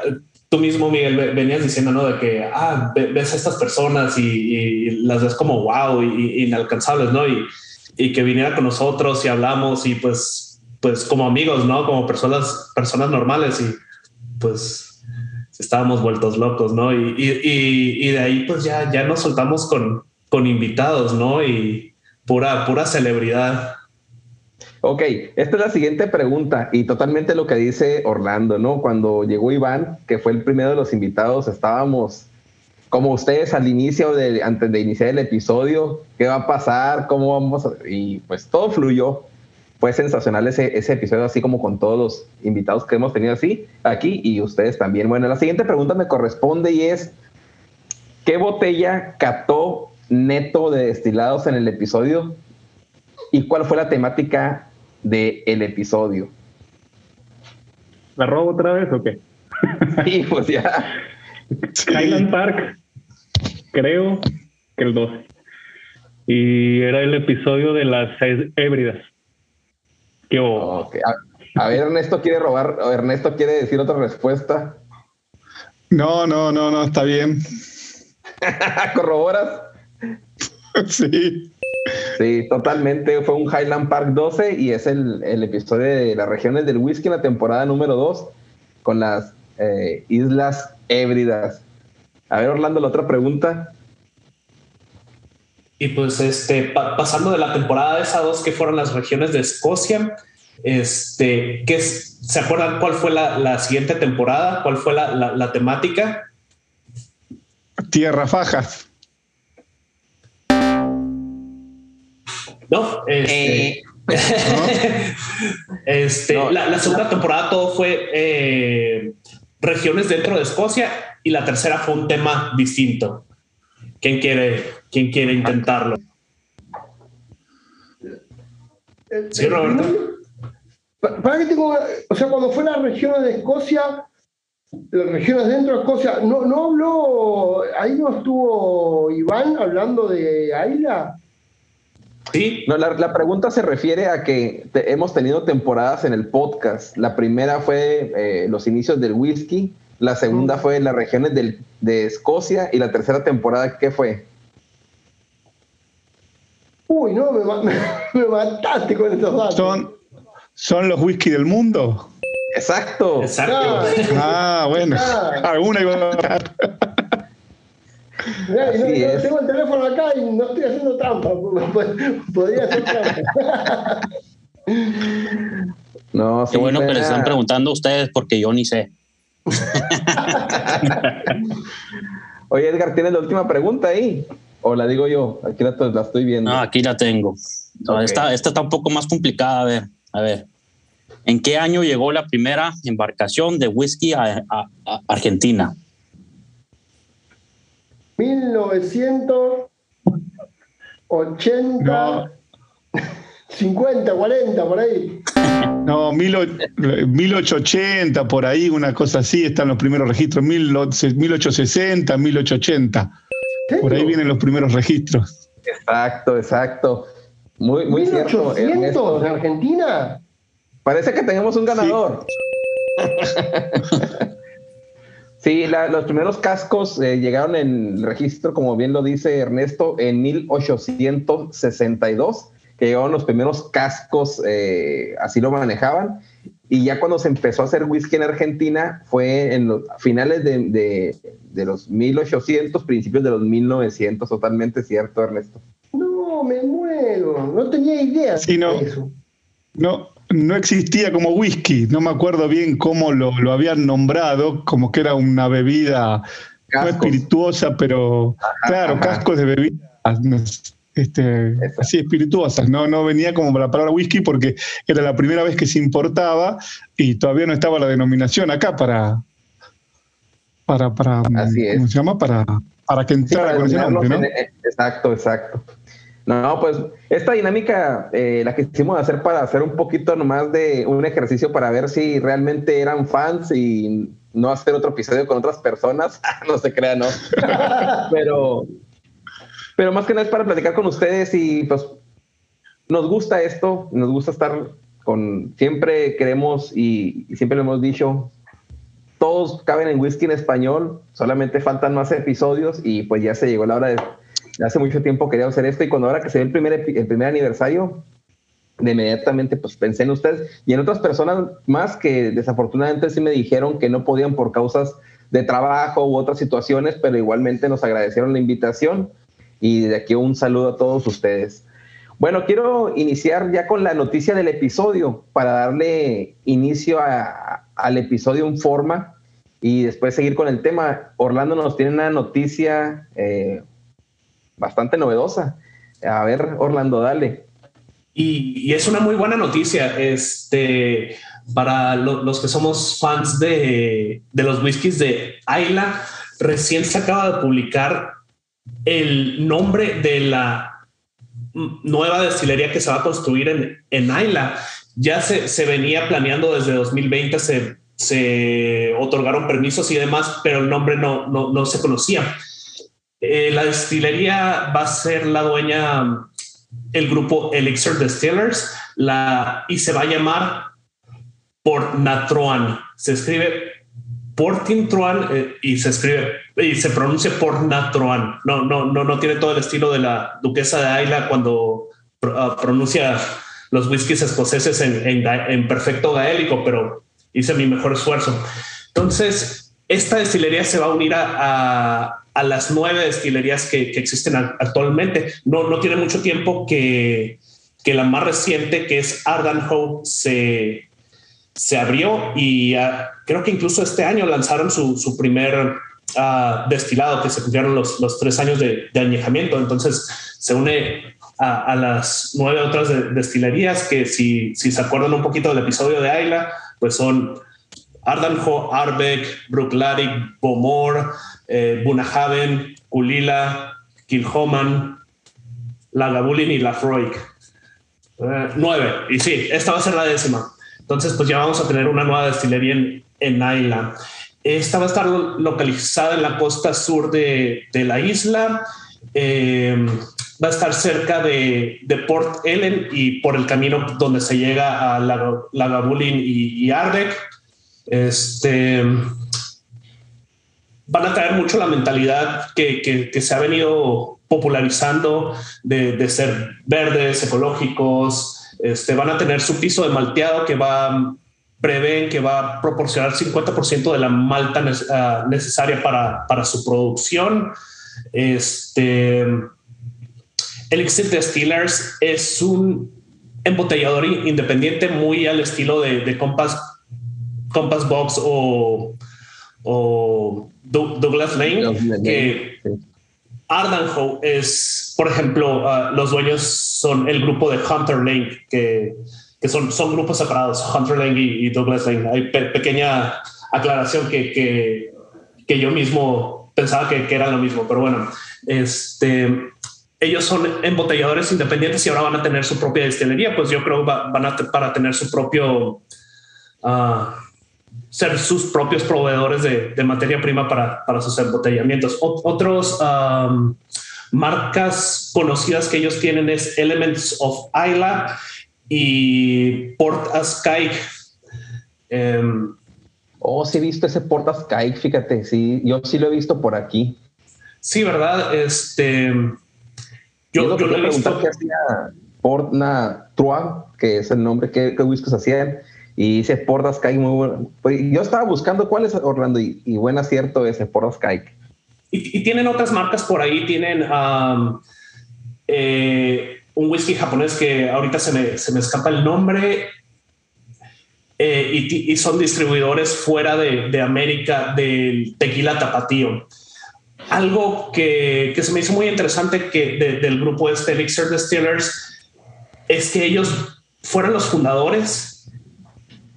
tú mismo, Miguel, venías diciendo, ¿no? De que, ah, ves a estas personas y, las ves como wow y, inalcanzables, ¿no? Y, y que viniera con nosotros y hablamos y pues, pues como amigos, ¿no? Como personas, personas normales y pues estábamos vueltos locos, ¿no? Y, y, y, de ahí pues ya, ya nos soltamos con, con invitados, ¿no? Y pura, pura celebridad. Ok, esta es la siguiente pregunta y totalmente lo que dice Orlando, ¿no? Cuando llegó Iván, que fue el primero de los invitados, estábamos como ustedes al inicio, de, antes de iniciar el episodio, qué va a pasar, cómo vamos a... Y pues todo fluyó. Fue sensacional ese, ese episodio, así como con todos los invitados que hemos tenido así aquí y ustedes también. Bueno, la siguiente pregunta me corresponde y es, ¿qué botella cató neto de destilados en el episodio? ¿Y cuál fue la temática del el episodio? ¿La robo otra vez o qué? Sí, pues ya. Highland Park creo que el 12. Y era el episodio de las seis hébridas. ¿Qué okay. a, a, ver, Ernesto quiere robar, Ernesto quiere decir otra respuesta. No, no, no, no, está bien. ¿Corroboras? sí. Sí, totalmente. Fue un Highland Park 12 y es el, el episodio de las regiones del whisky en la temporada número 2 con las eh, islas hébridas. A ver, Orlando, la otra pregunta. Y pues, este, pasando de la temporada de esas dos que fueron las regiones de Escocia, este, ¿qué ¿se acuerdan cuál fue la, siguiente temporada? ¿Cuál fue la, temática? Tierra Fajas. No, este, eh. este la, segunda temporada todo fue eh, regiones dentro de Escocia y la tercera fue un tema distinto. ¿Quién quiere, quién quiere intentarlo? Sí, Roberto. Para que tengo, o sea, cuando fue las regiones de Escocia, las regiones dentro de Escocia, no, no habló, ahí no estuvo Iván hablando de Ayla. Sí. No, la, pregunta se refiere a que hemos tenido temporadas en el podcast. La primera fue eh, los inicios del whisky, la segunda fue las regiones de Escocia y la tercera temporada, ¿qué fue? Uy, no, me, me, mataste con estos datos. ¿Son, ¿Son los whisky del mundo? Exacto. Exacto. Ah, bueno. Alguna iba a Mira, no, tengo el teléfono acá y no estoy haciendo trampa. Podría hacer trampa. no, Qué bueno que les están preguntando a ustedes porque yo ni sé. Oye, Edgar, ¿tienes la última pregunta ahí? ¿O la digo yo? Aquí la, estoy viendo. No, aquí la tengo. esta, está un poco más complicada. A ver, a ver. ¿En qué año llegó la primera embarcación de whisky a, Argentina? 1980. 50, 40, por ahí. No, 1880, por ahí, una cosa así, están los primeros registros, 1860, 1880. Por ahí vienen los primeros registros. Exacto, exacto. Muy, muy cierto. en Argentina? Parece que tenemos un ganador. Sí, los primeros cascos eh, llegaron en registro, como bien lo dice Ernesto, en 1862 que llevaban los primeros cascos, eh, así lo manejaban. Y ya cuando se empezó a hacer whisky en Argentina fue en los finales de, de, los 1800, principios de los 1900, totalmente cierto, Ernesto. No, me muero, no tenía idea sí, no, de eso. No, no existía como whisky, no me acuerdo bien cómo lo, lo habían nombrado, como que era una bebida no espirituosa, pero claro, cascos de bebidas este, así espirituosas. No, no venía como la palabra whisky porque era la primera vez que se importaba y todavía no estaba la denominación acá para. para, para ¿Cómo se llama? Para, para que entrara con ese nombre, ¿no? Eh, exacto, exacto. No, pues esta dinámica eh, la que quisimos hacer para hacer un poquito nomás de un ejercicio para ver si realmente eran fans y no hacer otro episodio con otras personas. no se crean, ¿no? Pero pero más que nada es para platicar con ustedes y pues nos gusta esto, nos gusta estar con, siempre queremos y, siempre lo hemos dicho, todos caben en whisky en español, solamente faltan más episodios y pues ya se llegó la hora de, hace mucho tiempo quería hacer esto y cuando ahora que se ve el primer, el primer aniversario, de inmediatamente pues pensé en ustedes y en otras personas más que desafortunadamente sí me dijeron que no podían por causas de trabajo u otras situaciones, pero igualmente nos agradecieron la invitación y de aquí un saludo a todos ustedes. Bueno, quiero iniciar ya con la noticia del episodio para darle inicio al episodio en forma y después seguir con el tema. Orlando nos tiene una noticia eh, bastante novedosa. A ver, Orlando, dale. Y, es una muy buena noticia este, para los que somos fans de, de los whiskies de Ayla. Recién se acaba de publicar el nombre de la nueva destilería que se va a construir en, en Ayla. Ya se, se venía planeando desde 2020, se, se, otorgaron permisos y demás, pero el nombre no, no, no se conocía. Eh, la destilería va a ser la dueña el grupo Elixir Distillers la, y se va a llamar Port Natroan. Se escribe Portintroan eh, y se escribe y se pronuncia Natroan. No, no, no, no tiene todo el estilo de la duquesa de Ayla cuando uh, pronuncia los whiskies escoceses en, perfecto gaélico, pero hice mi mejor esfuerzo. Entonces, esta destilería se va a unir a, a, las nueve destilerías que, existen actualmente. No, no tiene mucho tiempo que, que la más reciente, que es Ardan Hope, se, se abrió y uh, creo que incluso este año lanzaron su, su primer uh, destilado que se cumplieron los, los tres años de, de, añejamiento. Entonces se une a, las nueve otras de, destilerías que si, si se acuerdan un poquito del episodio de Ayla, pues son Ardanjo, Arbeck, Bruichladdich, Bomor, eh, Bunahaven, Kulila, Kilhoman, Lagavulin y Lafroig. Eh, nueve. Y sí, esta va a ser la décima. Entonces, pues ya vamos a tener una nueva destilería en, en Esta va a estar localizada en la costa sur de, de la isla. Eh, va a estar cerca de, de, Port Ellen y por el camino donde se llega a Lagavulin y, y Ardec. Este, van a traer mucho la mentalidad que, que, que se ha venido popularizando de, de, ser verdes, ecológicos. Este, van a tener su piso de malteado que va prevén que va a proporcionar 50% de la malta uh, necesaria para, para, su producción. Este, Elixir Distillers es un embotellador independiente muy al estilo de, de Compass, Compass Box o, o Douglas Lane, que Ardanho es, por ejemplo, uh, los dueños son el grupo de Hunter Lane, que, que son, son grupos separados, Hunter Lane y, y Douglas Lane. Hay pe pequeña aclaración que, que, que, yo mismo pensaba que, que era lo mismo, pero bueno, este, ellos son embotelladores independientes y ahora van a tener su propia destilería, pues yo creo que van a para tener su propio, uh, ser sus propios proveedores de, de materia prima para, para, sus embotellamientos. Otros um, marcas conocidas que ellos tienen es Elements of Isla y Port Ascaig. Um, oh, sí he visto ese Port Ascaig, fíjate, sí, yo sí lo he visto por aquí. Sí, ¿verdad? Este yo, yo le pregunté qué hacía Portna Trois, que es el nombre que, que whiskies hacían, y dice Porta Sky muy bueno. Pues yo estaba buscando cuál es Orlando y, y buen acierto ese Porta Sky. Y, y, tienen otras marcas por ahí, tienen um, eh, un whisky japonés que ahorita se me, se me escapa el nombre. Eh, y, y, son distribuidores fuera de, de América del tequila tapatío algo que, que, se me hizo muy interesante que de, del grupo este Elixir Distillers es que ellos fueron los fundadores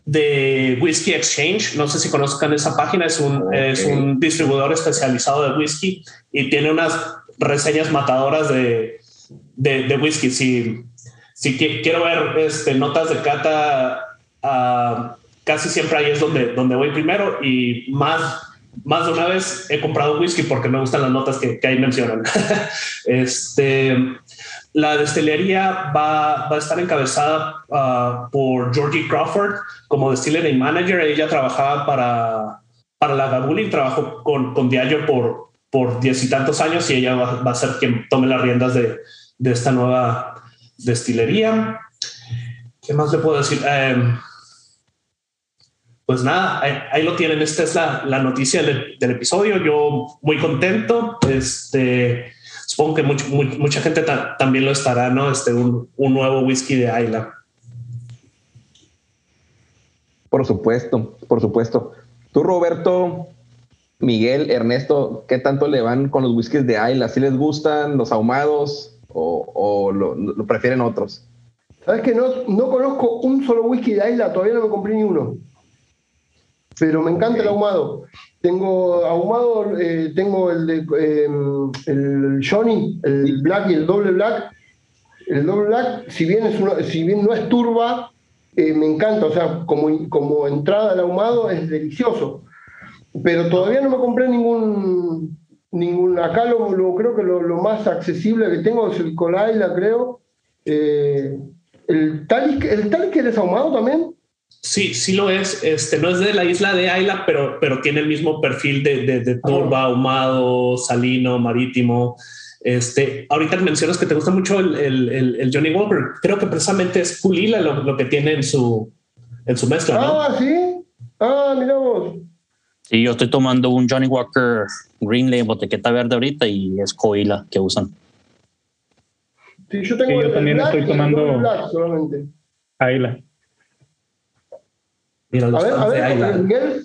de Whiskey Exchange. No sé si conozcan esa página, es un, okay. es un distribuidor especializado de whisky y tiene unas reseñas matadoras de, de, de whisky. Si, si quiero ver este, notas de cata, uh, casi siempre ahí es donde, donde voy primero y más más de una vez he comprado whisky porque me gustan las notas que, que ahí mencionan. este, la destilería va, a estar encabezada uh, por Georgie Crawford como distillery manager. Ella trabajaba para, para la Gabuli, trabajó con, con Diageo por, por diez y tantos años y ella va, a ser quien tome las riendas de, de esta nueva destilería. ¿Qué más le puedo decir? Um, pues nada, ahí, ahí, lo tienen. Esta es la, la noticia del, del, episodio. Yo muy contento. Este, supongo que mucha gente también lo estará, ¿no? Este, un, un nuevo whisky de Ayla. Por supuesto, por supuesto. Tú, Roberto, Miguel, Ernesto, ¿qué tanto le van con los whiskies de Ayla? ¿Si les gustan los ahumados o, lo, prefieren otros? Sabes que no, no conozco un solo whisky de Ayla, todavía no me compré ni uno. Pero me encanta el ahumado. Tengo ahumado, eh, tengo el de em, el Johnny, el Black y el doble Black. El doble Black, si bien, es uno, si bien no es turba, eh, me encanta, o sea, como, como entrada al ahumado es delicioso. Pero todavía no me compré ningún, ningún acá lo, creo que lo, más accesible que tengo es el Colaila, creo. Eh, ¿El Talisker el es ahumado también? Sí, sí lo es. Este no es de la isla de Ayla, pero, pero tiene el mismo perfil de, de, turba, ahumado, salino, marítimo. Este, ahorita mencionas que te gusta mucho el, Johnny Walker. Creo que precisamente es Pulila lo, que tiene en su, en su mezcla. Ah, sí. Ah, mira vos. Sí, yo estoy tomando un Johnny Walker Green Label, botequeta verde ahorita y es Coila que usan. Sí, yo, tengo yo también estoy tomando solamente. Ayla. Mira, los a ver, a ver, Miguel,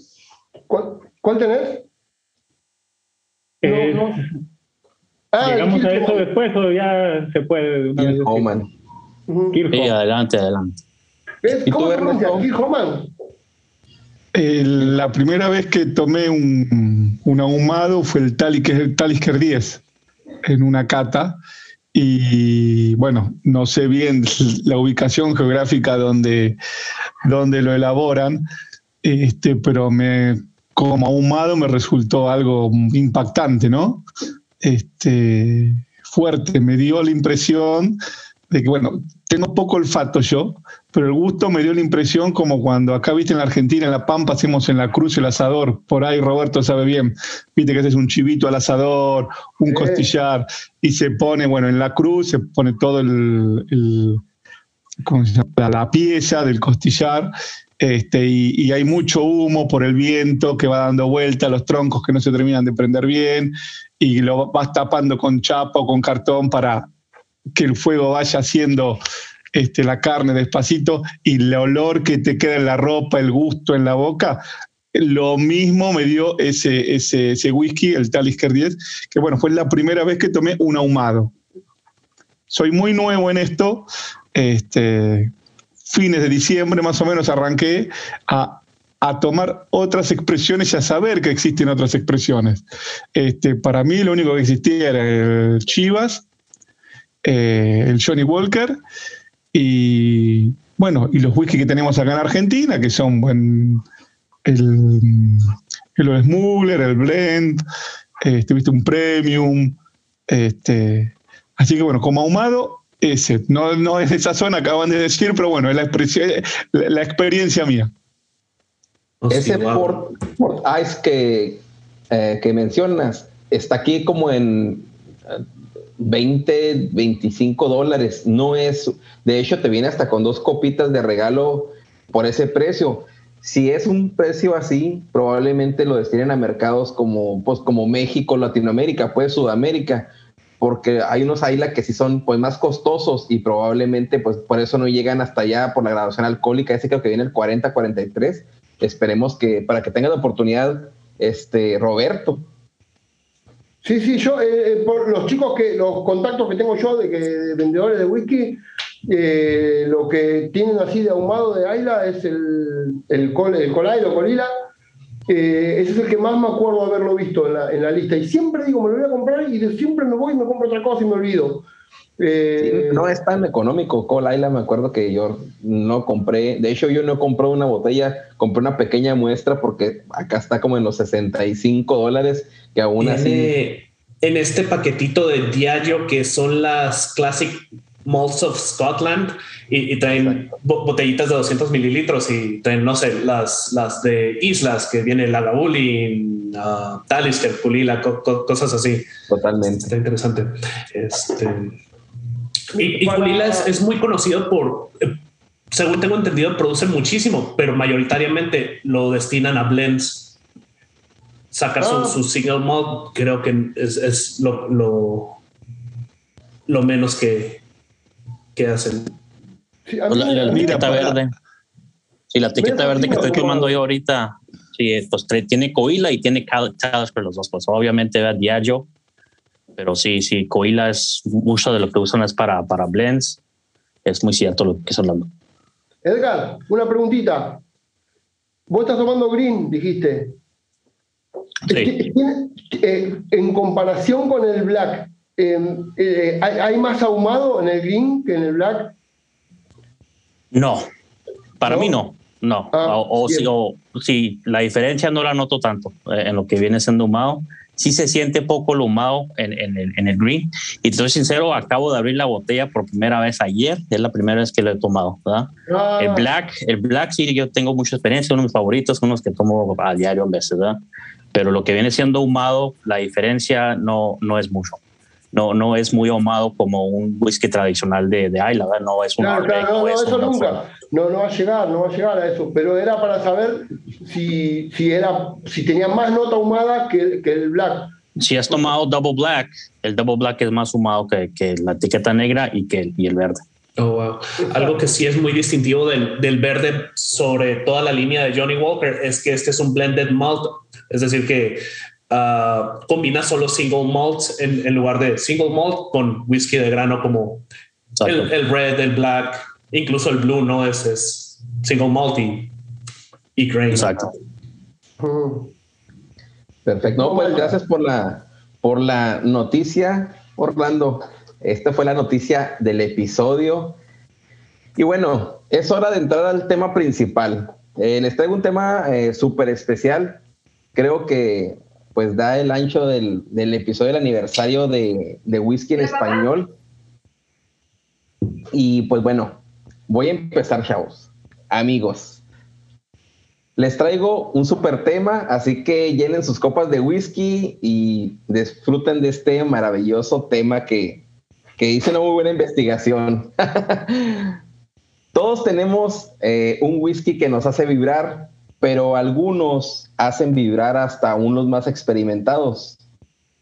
¿cuál, ¿cuál tenés? Eh, no, no. Ah, Llegamos a eso después o ya se puede. Una vez Homan. Sí, adelante, adelante. ¿Cómo se pronuncia? Homan? la primera vez que tomé un, un ahumado fue el Talisker, Talisker 10 en una cata y bueno, no sé bien la ubicación geográfica donde, donde lo elaboran, este, pero me, como ahumado me resultó algo impactante, ¿no? este, fuerte. Me dio la impresión de que, bueno, tengo poco olfato yo, pero el gusto me dio la impresión como cuando acá, viste, en la Argentina, en La Pampa, hacemos en la cruz el asador. Por ahí Roberto sabe bien, viste que haces un chivito al asador, un costillar, y se pone, bueno, en la cruz se pone todo el, el la pieza del costillar este, y, hay mucho humo por el viento que va dando vuelta, los troncos que no se terminan de prender bien, y lo vas tapando con chapa o con cartón para que el fuego vaya haciendo este, la carne despacito y el olor que te queda en la ropa, el gusto en la boca. Lo mismo me dio ese, ese, whisky, el Talisker 10, que bueno, fue la primera vez que tomé un ahumado. Soy muy nuevo en esto, este, fines de diciembre más o menos arranqué a, tomar otras expresiones y a saber que existen otras expresiones. Este, para mí lo único que existía era el Chivas, eh, el Johnny Walker y bueno, y los whisky que tenemos acá en Argentina, que son buen, el, el Smuggler, el Blend, este, viste un Premium, este, así que bueno, como ahumado ese. No, no es esa zona, acaban de decir, pero bueno, es la, expresión, la, experiencia mía. Oh, ese Port, Ice que, eh, que mencionas está aquí como en 20, eh, 25 dólares. No es, de hecho, te viene hasta con dos copitas de regalo por ese precio. Si es un precio así, probablemente lo destinen a mercados como, pues, como México, Latinoamérica, pues Sudamérica porque hay unos Ayla que sí son pues más costosos y probablemente pues por eso no llegan hasta allá por la graduación alcohólica, ese creo que viene el 40-43. Esperemos que para que tenga la oportunidad, este Roberto. Sí, sí, yo, eh, eh, por los chicos que, los contactos que tengo yo de, que, vendedores de whisky, eh, lo que tienen así de ahumado de Ayla es el, el, col, el colila, ese es el que más me acuerdo de haberlo visto en la, en la, lista. Y siempre digo, me lo voy a comprar y siempre me voy y me compro otra cosa y me olvido. Eh, no es tan económico. Colaila, me acuerdo que yo no compré. De hecho, yo no compré una botella, compré una pequeña muestra porque acá está como en los 65 dólares, que aún así. En este paquetito de diario que son las Classic Malts of Scotland y, traen botellitas de 200 mililitros y traen, no sé, las, las de islas que viene Lagavulin, uh, Talisker, Pulila, cosas así. Totalmente. Está interesante. Este, y, Pulila es, muy conocido por, eh, según tengo entendido, produce muchísimo, pero mayoritariamente lo destinan a blends. Sacar su, ah. su, single malt, creo que es, es lo lo menos que, que hacen. Pues la, etiqueta verde. Sí, la etiqueta verde que estoy tomando yo ahorita, sí, pues tiene Coila y tiene Talisker los dos, pues obviamente va diario, pero sí, sí, Coila es mucho de lo que usan es para, para blends, es muy cierto lo que estás hablando. Edgar, una preguntita. Vos estás tomando green, dijiste. Sí. Eh, en comparación con el black, em, eh, ¿hay, más ahumado en el green que en el black? No, para mí no. No, ah, o, si, la diferencia no la noto tanto eh, en lo que viene siendo ahumado. Sí se siente poco el ahumado en, el, en, el, green. Y te soy sincero, acabo de abrir la botella por primera vez ayer. Es la primera vez que lo he tomado. ¿verdad? El ah. black, el black sí, yo tengo mucha experiencia. Uno de mis favoritos, unos que tomo a diario en veces. ¿verdad? pero lo que viene siendo ahumado, la diferencia no, no es mucho. No, no es muy ahumado como un whisky tradicional de, de Isla, no es un claro, claro, no, eso nunca. No, no va a llegar, no va a llegar a eso. Pero era para saber si, si, era, si tenía más nota ahumada que, que el black. Si has tomado double black, el double black es más ahumado que, que la etiqueta negra y que el, y el verde. Oh, wow. Algo que sí es muy distintivo del, del, verde sobre toda la línea de Johnny Walker es que este es un blended malt es decir, que uh, combina solo single malt en, lugar de single malt con whisky de grano como el, red, el black, incluso el blue, ¿no? Es, es single malt y, grain. Exacto. Perfecto. pues gracias por la, por la noticia, Orlando. Esta fue la noticia del episodio. Y bueno, es hora de entrar al tema principal. Eh, les traigo un tema eh, súper especial creo que pues da el ancho del, episodio del aniversario de, de Whisky en Español. Y pues bueno, voy a empezar, chavos. Amigos, les traigo un super tema, así que llenen sus copas de whisky y disfruten de este maravilloso tema que, que hice una muy buena investigación. Todos tenemos eh, un whisky que nos hace vibrar, pero algunos hacen vibrar hasta aún los más experimentados.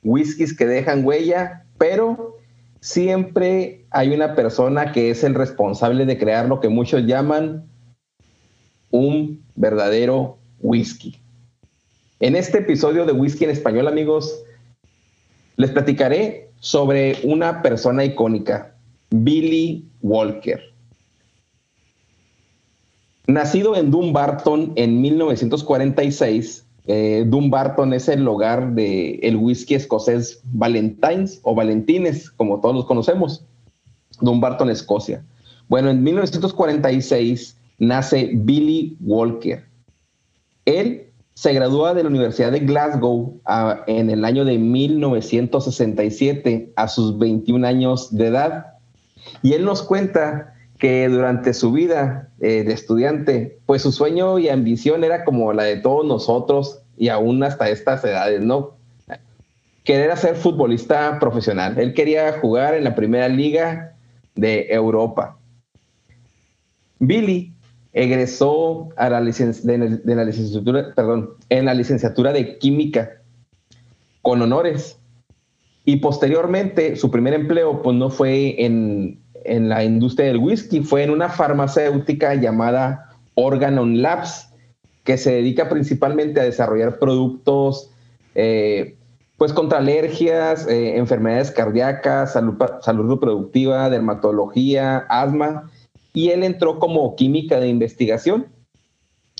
Whiskies que dejan huella, pero siempre hay una persona que es el responsable de crear lo que muchos llaman un verdadero whisky. En este episodio de Whisky en Español, amigos, les platicaré sobre una persona icónica, Billy Walker. Nacido en Dumbarton en 1946, eh, Dumbarton es el hogar del el whisky escocés Valentines o Valentines, como todos los conocemos. Dumbarton, Escocia. Bueno, en 1946 nace Billy Walker. Él se gradúa de la Universidad de Glasgow en el año de 1967 a sus 21 años de edad. Y él nos cuenta que durante su vida eh, de estudiante, pues su sueño y ambición era como la de todos nosotros y aún hasta estas edades, ¿no? Querer ser futbolista profesional. Él quería jugar en la primera liga de Europa. Billy egresó de, la licenciatura, perdón, en la licenciatura de química con honores. Y posteriormente, su primer empleo, pues no fue en, en la industria del whisky fue en una farmacéutica llamada Organon Labs, que se dedica principalmente a desarrollar productos eh, pues contra alergias, eh, enfermedades cardíacas, salud, salud reproductiva, dermatología, asma, y él entró como química de investigación.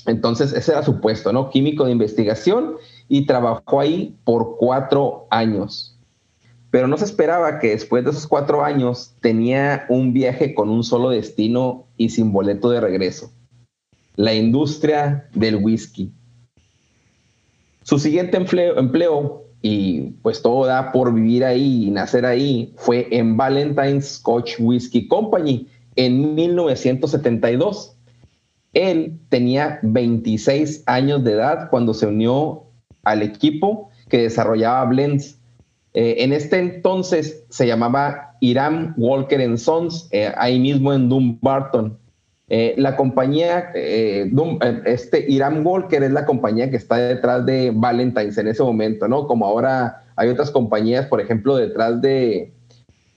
Entonces, ese era su puesto, ¿no? Químico de investigación y trabajó ahí por cuatro años pero no se esperaba que después de esos cuatro años tenía un viaje con un solo destino y sin boleto de regreso. La industria del whisky. Su siguiente empleo, empleo, y pues todo da por vivir ahí y nacer ahí, fue en Valentine's Scotch Whisky Company en 1972. Él tenía 26 años de edad cuando se unió al equipo que desarrollaba blends eh, en este entonces se llamaba Iram Walker Sons, eh, ahí mismo en Dumbarton. Eh, la compañía, este Iram Walker es la compañía que está detrás de Valentine's en ese momento, ¿no? Como ahora hay otras compañías, por ejemplo, detrás de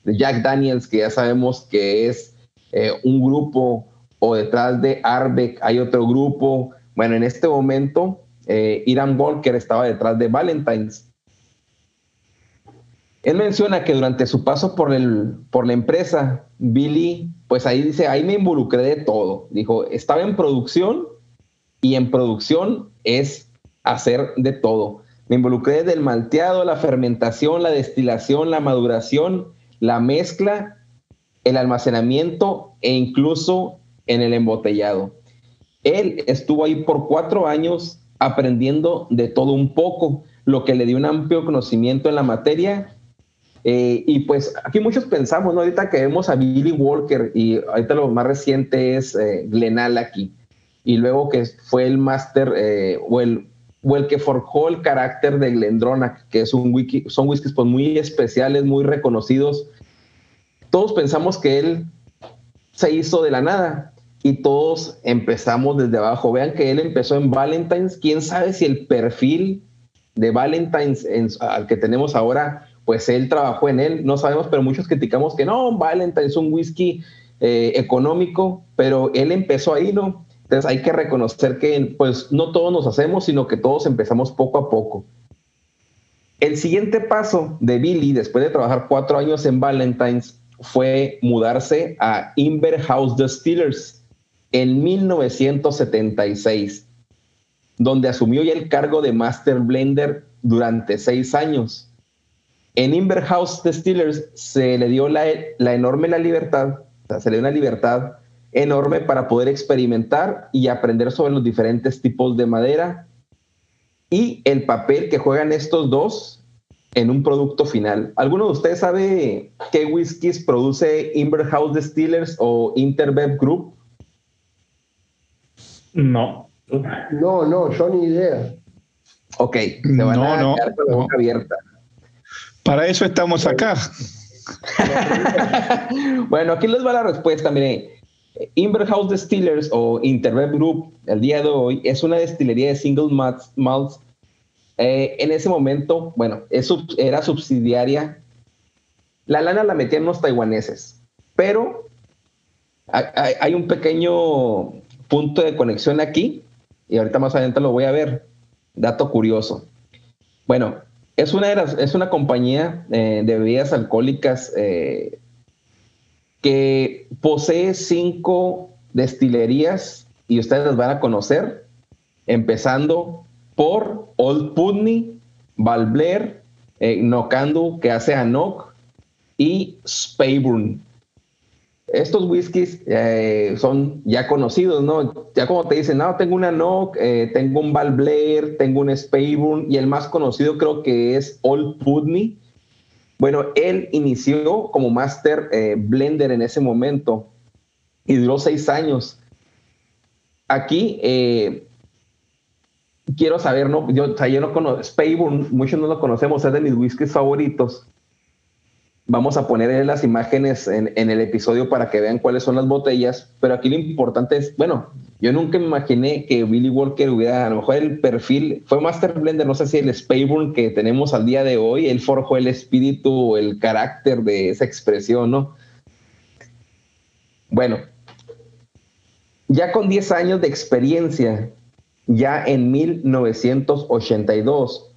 Jack Daniels, que ya sabemos que es eh, un grupo, o detrás de Arbeck hay otro grupo. Bueno, en este momento, eh, Iran Walker estaba detrás de Valentine's. Él menciona que durante su paso por, el, por la empresa, Billy, pues ahí dice, ahí me involucré de todo. Dijo, estaba en producción y en producción es hacer de todo. Me involucré del malteado, la fermentación, la destilación, la maduración, la mezcla, el almacenamiento e incluso en el embotellado. Él estuvo ahí por cuatro años aprendiendo de todo un poco, lo que le dio un amplio conocimiento en la materia. Eh, y pues aquí muchos pensamos, ¿no? Ahorita que vemos a Billy Walker y ahorita lo más reciente es eh, aquí y luego que fue el máster eh, o el o el que forjó el carácter de Glendronach, que es un wiki, son whiskies pues muy especiales, muy reconocidos. Todos pensamos que él se hizo de la nada y todos empezamos desde abajo. Vean que él empezó en Valentine's. ¿Quién sabe si el perfil de Valentine's al que tenemos ahora, pues él trabajó en él? No sabemos, pero muchos criticamos que no, Valentine's es un whisky eh, económico, pero él empezó ahí, ¿no? Entonces hay que reconocer que pues no todos nos hacemos, sino que todos empezamos poco a poco. El siguiente paso de Billy, después de trabajar cuatro años en Valentine's, fue mudarse a Inver House Distillers en 1976, donde asumió ya el cargo de Master Blender durante seis años. En Inver House Distillers se le dio la, la enorme la libertad, o sea, se le dio una libertad enorme para poder experimentar y aprender sobre los diferentes tipos de madera y el papel que juegan estos dos en un producto final. ¿Alguno de ustedes sabe qué whiskies produce Inverhouse Distillers o Interbev Group? No. No, no, yo ni idea. Ok, se van a quedar con la boca abierta. Para eso estamos acá. bueno, aquí les va la respuesta. Mire, Inverhouse Distillers o Interrev Group, el día de hoy, es una destilería de single malts. Eh, en ese momento, bueno, era subsidiaria. La lana la metían los taiwaneses, pero hay, un pequeño punto de conexión aquí y ahorita más adelante lo voy a ver. Dato curioso. Bueno, es una, es una compañía eh, de bebidas alcohólicas eh, que posee cinco destilerías y ustedes las van a conocer, empezando por Old Putney, Valbler, eh, Nokandu, que hace Anok, y Speyburn. Estos whiskies eh, son ya conocidos, ¿no? Ya como te dicen, no, tengo una Nock, eh, tengo un Valbler, tengo un Speyburn, y el más conocido creo que es Old Putney, bueno, él inició como Master eh, Blender en ese momento y duró seis años. Aquí quiero saber, ¿no? Yo, o no conozco, Spayburn, muchos no lo conocemos, es de mis whiskies favoritos. Vamos a poner las imágenes en, el episodio para que vean cuáles son las botellas, pero aquí lo importante es, bueno, yo nunca me imaginé que Billy Walker hubiera, a lo mejor el perfil, fue Master Blender, no sé si el Spayburn que tenemos al día de hoy, él forjó el espíritu, el carácter de esa expresión, ¿no? Bueno, ya con 10 años de experiencia, ya en 1982,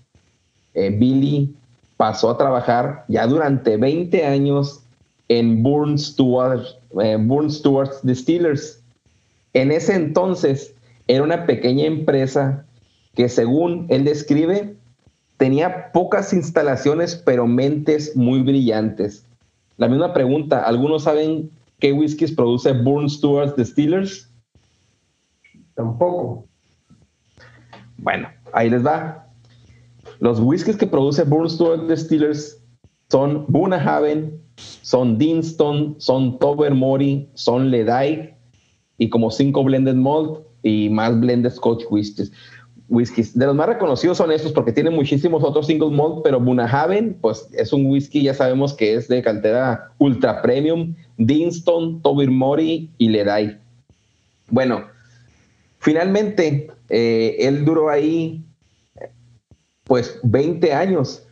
eh, Billy pasó a trabajar ya durante 20 años en Burn Stewart, eh, Burn Distillers en ese entonces era una pequeña empresa que según él describe, tenía pocas instalaciones, pero mentes muy brillantes. La misma pregunta, ¿algunos saben qué whiskies produce Burn Stewart Distillers? Tampoco. Bueno, ahí les va. Los whiskies que produce Burn Stewart Distillers son Bunahaven, son Dinston, son Tobermory, son Ledaig, y como cinco blended malt y más blended scotch whiskies. whiskies. De los más reconocidos son estos porque tienen muchísimos otros single malt, pero Bunahaven, pues es un whisky, ya sabemos que es de cantera ultra premium, Dinston, Mori y Leday. Bueno, finalmente eh, él duró ahí pues 20 años.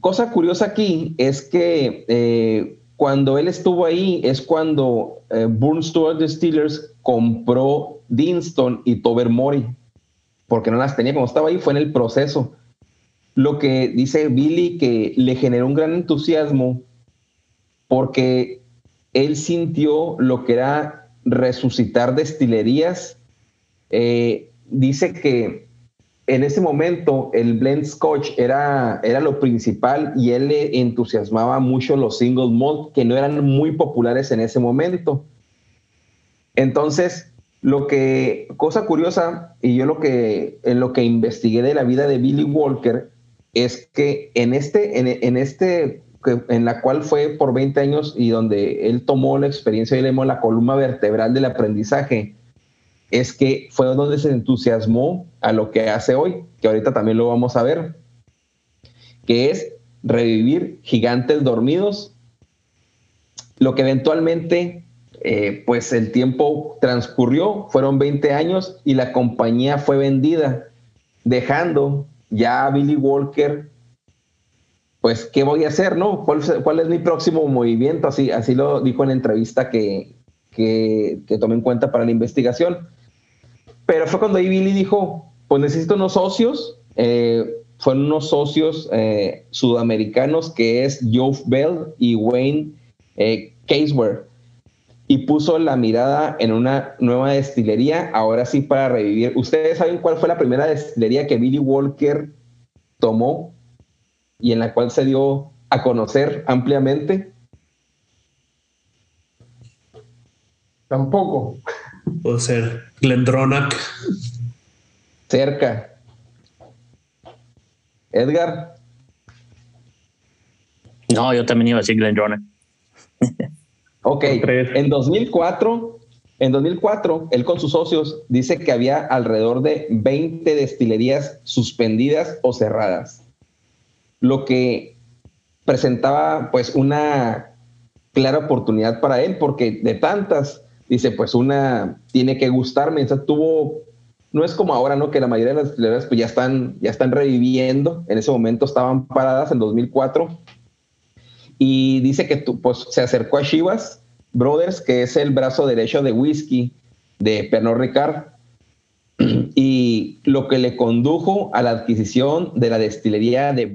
cosa curiosa aquí es que eh, cuando él estuvo ahí es cuando eh, Burn Stewart Steelers compró Dinston y Tobermory, porque no las tenía como estaba ahí, fue en el proceso. Lo que dice Billy que le generó un gran entusiasmo porque él sintió lo que era resucitar destilerías. Eh, dice que en ese momento el blend scotch era, era lo principal y él le entusiasmaba mucho los single malt que no eran muy populares en ese momento. Entonces, lo que, cosa curiosa, y yo lo que, en lo que investigué de la vida de Billy Walker, es que en este, en, este, en la cual fue por 20 años y donde él tomó la experiencia y le la columna vertebral del aprendizaje, es que fue donde se entusiasmó a lo que hace hoy, que ahorita también lo vamos a ver, que es revivir gigantes dormidos, lo que eventualmente, eh, pues el tiempo transcurrió, fueron 20 años y la compañía fue vendida, dejando ya a Billy Walker, pues, ¿qué voy a hacer, no? ¿Cuál, cuál es mi próximo movimiento? Así, así lo dijo en la entrevista que, que, que tomé en cuenta para la investigación pero fue cuando ahí Billy dijo, pues necesito unos socios. Eh, fueron unos socios eh, sudamericanos que es Joe Bell y Wayne eh, Caseware. Y puso la mirada en una nueva destilería, ahora sí para revivir. ¿Ustedes saben cuál fue la primera destilería que Billy Walker tomó y en la cual se dio a conocer ampliamente? Tampoco. Puede ser Glendronach. Cerca. Edgar. No, yo también iba a decir Glendronach. ok, en 2004, en 2004, él con sus socios dice que había alrededor de 20 destilerías suspendidas o cerradas, lo que presentaba pues una clara oportunidad para él, porque de tantas dice, pues una tiene que gustarme. Entonces tuvo, no es como ahora, ¿no? Que la mayoría de las destilerías pues ya están, ya están reviviendo. En ese momento estaban paradas en 2004. Y dice que pues, se acercó a Chivas Brothers, que es el brazo derecho de whisky de Pernod Ricard. Y lo que le condujo a la adquisición de la destilería de